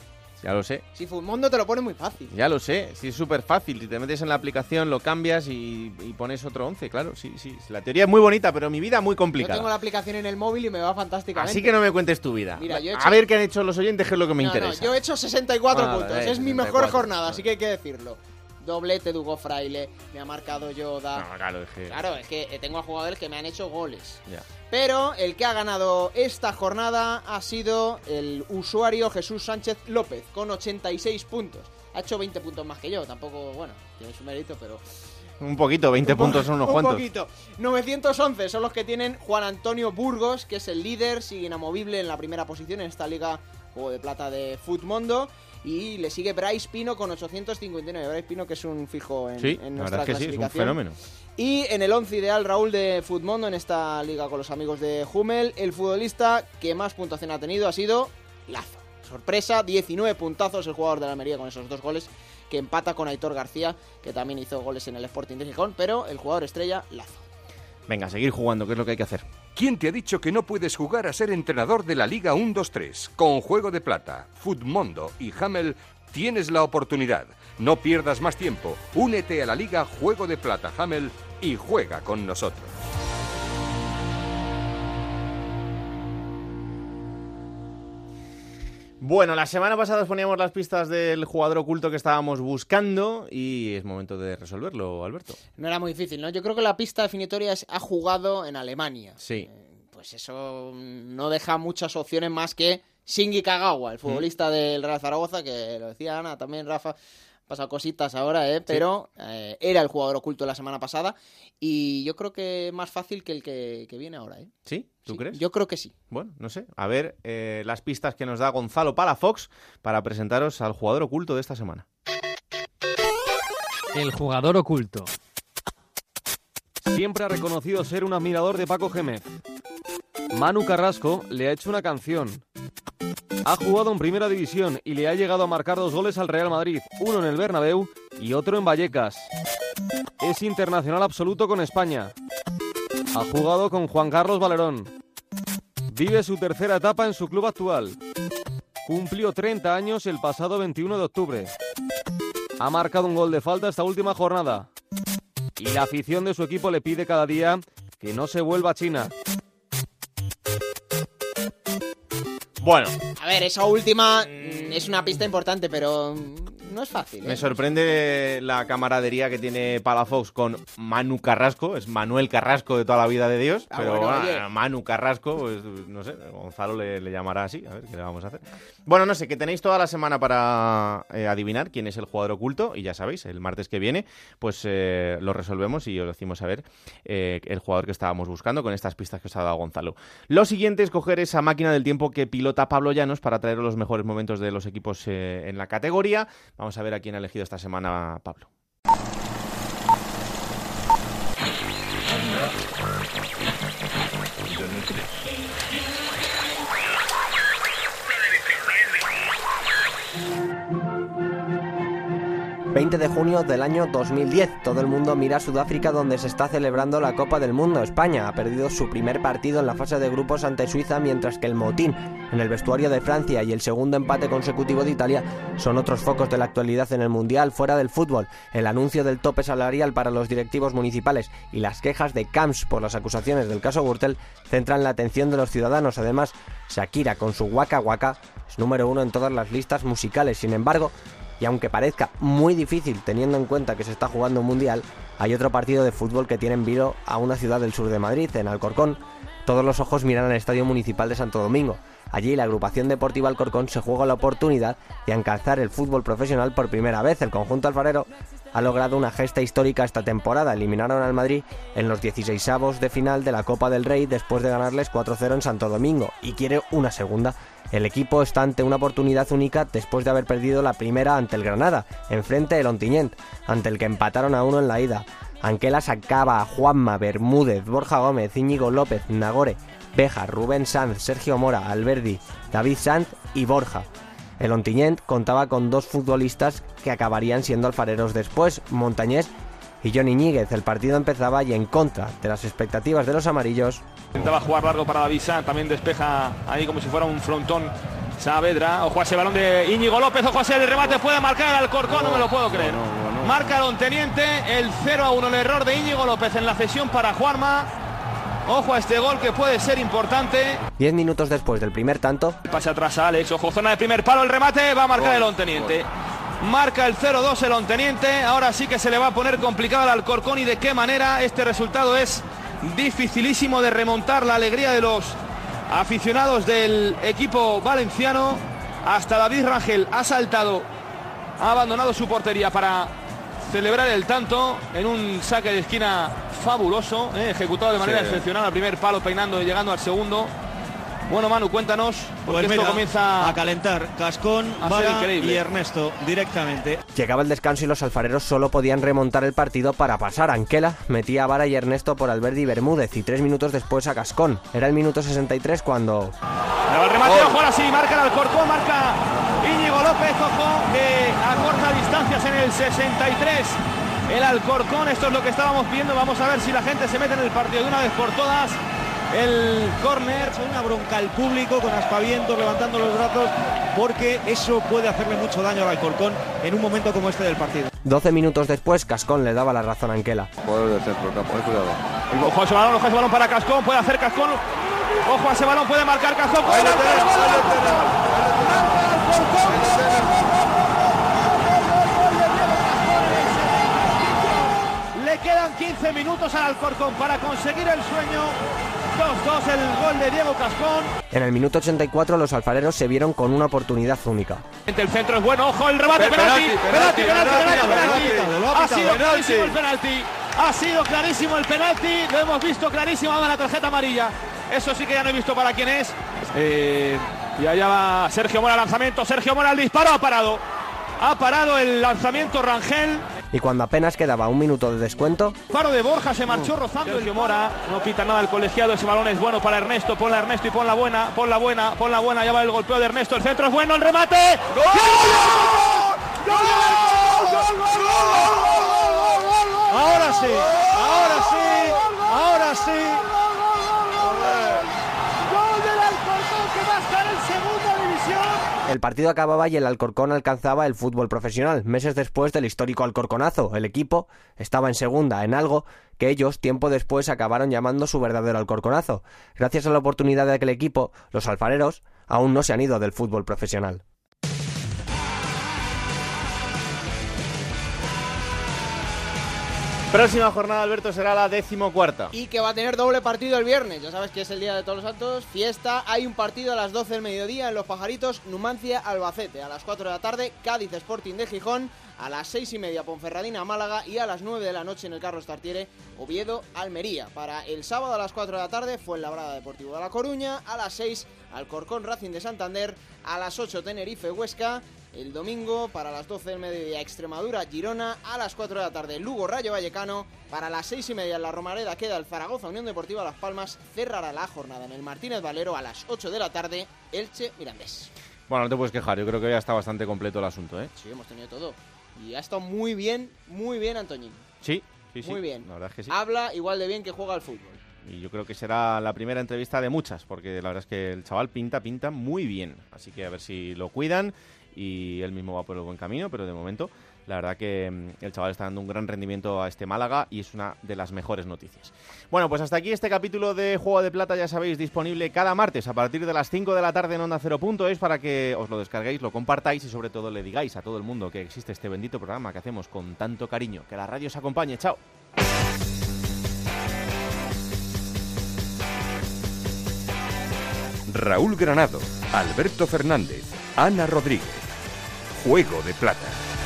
ya lo sé. si Mundo te lo pone muy fácil. Ya lo sé, sí es súper fácil. Si te metes en la aplicación, lo cambias y, y pones otro 11, claro, sí, sí. La teoría es muy bonita, pero mi vida muy Yo complicada. tengo la aplicación en el móvil y me va fantásticamente. Así que no me cuentes tu vida. Mira, yo he A hecho- ver qué han hecho los oyentes, que es lo que me No, no, interesa. yo he hecho 64 Ah, puntos. es mi 64, mejor jornada, así que hay que decirlo. Doblete de Hugo Fraile, me ha marcado Yoda. No, claro, es que... Claro, es que eh, tengo a jugadores que me han hecho goles. Pero el que ha ganado esta jornada ha sido el usuario Jesús Sánchez López, con 86 puntos. Ha hecho 20 puntos más que yo, tampoco, bueno, tiene su mérito, pero... Un poquito, 20 Un po- puntos son unos un cuantos. poquito. 911 son los que tienen Juan Antonio Burgos, que es el líder, sigue inamovible en la primera posición en esta liga Juego de Plata de Futmundo. Y le sigue Bryce Pino con 859. Bryce Pino que es un fijo en, Sí, en la nuestra verdad es que sí, es un clasificación. fenómeno. Y en el 11 ideal Raúl de Futmundo en esta liga con los amigos de Hummel, el futbolista que más puntuación ha tenido ha sido Lazo. Sorpresa, 19 puntazos el jugador de la Almería con esos dos goles, que empata con Aitor García, que también hizo goles en el Sporting de Gijón, pero el jugador estrella, Lazo. Venga, seguir jugando, que es lo que hay que hacer. ¿Quién te ha dicho que no puedes jugar a ser entrenador de la Liga 1-2-3? Con Juego de Plata, Futmundo y Hamel tienes la oportunidad. No pierdas más tiempo. Únete a la Liga Juego de Plata Hamel y juega con nosotros. Bueno, la semana pasada os poníamos las pistas del jugador oculto que estábamos buscando y es momento de resolverlo, Alberto. No era muy difícil, ¿no? Yo creo que la pista definitoria es ha jugado en Alemania. Sí. Pues eso no deja muchas opciones más que Shingi Kagawa, el futbolista del Real Zaragoza, que lo decía Ana, también Rafa, pasado cositas ahora, ¿eh? Pero eh, era el jugador oculto la semana pasada y yo creo que más fácil que el que, que viene ahora, ¿eh? ¿Sí? ¿Tú Sí, crees? Yo creo que sí. Bueno, no sé. A ver eh, las pistas que nos da Gonzalo Palafox para presentaros al jugador oculto de esta semana. El jugador oculto. Siempre ha reconocido ser un admirador de Paco Gémez. Manu Carrasco le ha hecho una canción. Ha jugado en Primera División y le ha llegado a marcar dos goles al Real Madrid, uno en el Bernabéu y otro en Vallecas. Es internacional absoluto con España. Ha jugado con Juan Carlos Valerón. Vive su tercera etapa en su club actual. Cumplió 30 años el pasado 21 de octubre. Ha marcado un gol de falta esta última jornada. Y la afición de su equipo le pide cada día que no se vuelva a China. Bueno, A ver, esa última mm, es una pista importante, pero mm, no es fácil. ¿eh? me sorprende la camaradería que tiene Palafox con Manu Carrasco. Es Manuel Carrasco de toda la vida de Dios. Ah, pero bueno, ah. Manu Carrasco, pues no sé, Gonzalo le, le llamará así. A ver qué le vamos a hacer. Bueno, no sé, que tenéis toda la semana para eh, adivinar quién es el jugador oculto. Y ya sabéis, el martes que viene, pues eh, lo resolvemos y os decimos a ver eh, el jugador que estábamos buscando con estas pistas que os ha dado Gonzalo. Lo siguiente es coger esa máquina del tiempo que pilota Pablo Llanos para traer los mejores momentos de los equipos eh, en la categoría. Vamos a ver a quién ha elegido esta semana Pablo. ...20 de junio del año 2010. Todo el mundo mira a Sudáfrica donde se está celebrando la Copa del Mundo. España ha perdido su primer partido en la fase de grupos ante Suiza, mientras que el motín en el vestuario de Francia y el segundo empate consecutivo de Italia son otros focos de la actualidad en el Mundial fuera del fútbol. El anuncio del tope salarial para los directivos municipales y las quejas de Camps por las acusaciones del caso Gürtel centran la atención de los ciudadanos. Además, Shakira con su Waka Waka es número uno en todas las listas musicales. Sin embargo, y aunque parezca muy difícil teniendo en cuenta que se está jugando un mundial, hay otro partido de fútbol que tiene en vilo a una ciudad del sur de Madrid, en Alcorcón. Todos los ojos miran al Estadio Municipal de Santo Domingo. Allí la agrupación deportiva Alcorcón se juega la oportunidad de alcanzar el fútbol profesional por primera vez. El conjunto alfarero ha logrado una gesta histórica esta temporada. Eliminaron al Madrid en los 16avos de final de la Copa del Rey después de ganarles 4-0 en Santo Domingo y quiere una segunda. El equipo está ante una oportunidad única después de haber perdido la primera ante el Granada, enfrente del Ontinyent, ante el que empataron a uno en la ida. Anquela sacaba a Juanma, Bermúdez, Borja Gómez, Íñigo López, Nagore, Beja, Rubén Sanz, Sergio Mora, Alberdi, David Sanz y Borja. El Ontinyent contaba con dos futbolistas que acabarían siendo alfareros después, Montañés y Johnny Ñíguez. El partido empezaba y en contra de las expectativas de los amarillos. Intentaba jugar largo para Davisa, también despeja ahí como si fuera un frontón Saavedra. Ojo a ese balón de Íñigo López, ojo a ese el remate, puede marcar al Alcorcón, no me lo puedo creer. Marca Don Teniente, el 0 a 1, el error de Íñigo López en la cesión para Juanma. Ojo a este gol que puede ser importante. Diez minutos después del primer tanto, Pase atrás a Alex, ojo, zona de primer palo, el remate, va a marcar el Onteniente. Marca el 0-2 el Onteniente, ahora sí que se le va a poner complicado al Alcorcón y de qué manera este resultado es dificilísimo de remontar la alegría de los aficionados del equipo valenciano. Hasta David Rangel ha saltado, ha abandonado su portería para celebrar el tanto en un saque de esquina fabuloso, eh, ejecutado de manera Sí. excepcional al primer palo, peinando y llegando al segundo. Bueno, Manu, cuéntanos, porque Pues esto comienza a calentar. Cascón, y Ernesto directamente. llegaba el descanso y los alfareros solo podían remontar el partido para pasar. Anquela metía a Vara y Ernesto por Alberdi y Bermúdez y tres minutos después a Cascón. Era el minuto 63 cuando... Ahora va el remate, ojo, ahora sí, marca el Alcorcón, marca Íñigo López, ojo, que acorta distancias en el 63. El Alcorcón, esto es lo que estábamos viendo, vamos a ver si la gente se mete en el partido de una vez por todas. El córner. Una bronca al público con aspavientos, levantando los brazos, porque eso puede hacerle mucho daño al Alcorcón en un momento como este del partido. 12 minutos después, Cascón le daba la razón a Anquela. Jugador del centro campo, cuidado. Ojo a ese balón, ojo a ese balón para Cascón, puede hacer Cascón. Ojo a ese balón, puede marcar Cascón. puede. Le quedan 15 minutos al Alcorcón para conseguir el sueño. 2-2 el gol de Diego Cascón. En el minuto 84 los alfareros se vieron con una oportunidad única. El centro es bueno, ojo, el remate, Pe- penalti, penalti, penalti, penalti, ha sido clarísimo el penalti. Ha sido clarísimo el penalti. Lo hemos visto clarísimo ahora la tarjeta amarilla. Eso sí que ya no he visto para quién es. Eh, y allá va Sergio Mora lanzamiento. Sergio Mora al disparo. Ha parado. Ha parado el lanzamiento Rangel. Y cuando apenas quedaba un minuto de descuento, Paro de Borja se marchó rozando Sergio Mora. No quita nada el colegiado. Ese balón es bueno para Ernesto. Ponla Ernesto y pon la buena. Pon la buena. Pon la buena. Ya va el golpeo de Ernesto. El centro es bueno. El remate. Ahora sí, ahora sí, ahora sí. Gol del Alcorcón que va a estar en segunda división. El partido acababa y el Alcorcón alcanzaba el fútbol profesional. Meses después del histórico Alcorconazo, el equipo estaba en segunda, en algo que ellos tiempo después acabaron llamando su verdadero Alcorconazo. Gracias a la oportunidad de aquel equipo, los alfareros aún no se han ido del fútbol profesional. Próxima jornada, Alberto, será la decimocuarta. Y que va a tener doble partido el viernes. Ya sabes que es el día de todos los santos. Fiesta. Hay un partido a las 12 del mediodía en Los Pajaritos. Numancia Albacete. A las 4 de la tarde, Cádiz Sporting de Gijón. A las 6 y media, Ponferradina Málaga. Y a las 9 de la noche en el Carlos Tartiere, Oviedo Almería. Para el sábado a las 4 de la tarde, fue Labrada Deportivo de La Coruña. A las 6, Alcorcón Racing de Santander. A las 8, Tenerife Huesca. El domingo para las 12 del mediodía Extremadura Girona, a las 4 de la tarde Lugo Rayo Vallecano, para las 6 y media en la Romareda queda el Zaragoza Unión Deportiva Las Palmas, cerrará la jornada en el Martínez Valero a las 8 de la tarde Elche Mirandés. Bueno, no te puedes quejar, yo creo que ya está bastante completo el asunto, ¿eh? Sí, hemos tenido todo. Y ha estado muy bien, muy bien Antoñín. Sí, sí, sí. Muy bien. La verdad es que sí. Habla igual de bien que juega al fútbol. Y yo creo que será la primera entrevista de muchas, porque la verdad es que el chaval pinta, pinta muy bien. Así que a ver si lo cuidan y él mismo va por el buen camino, pero de momento la verdad que mm, el chaval está dando un gran rendimiento a este Málaga y es una de las mejores noticias. Bueno, pues hasta aquí este capítulo de Juego de Plata, ya sabéis, disponible cada martes a partir de las 5 de la tarde en Onda 0.es para que os lo descarguéis, lo compartáis y sobre todo le digáis a todo el mundo que existe este bendito programa que hacemos con tanto cariño. Que la radio os acompañe. Chao. Raúl Granado, Alberto Fernández, Ana Rodríguez. Juego de Plata.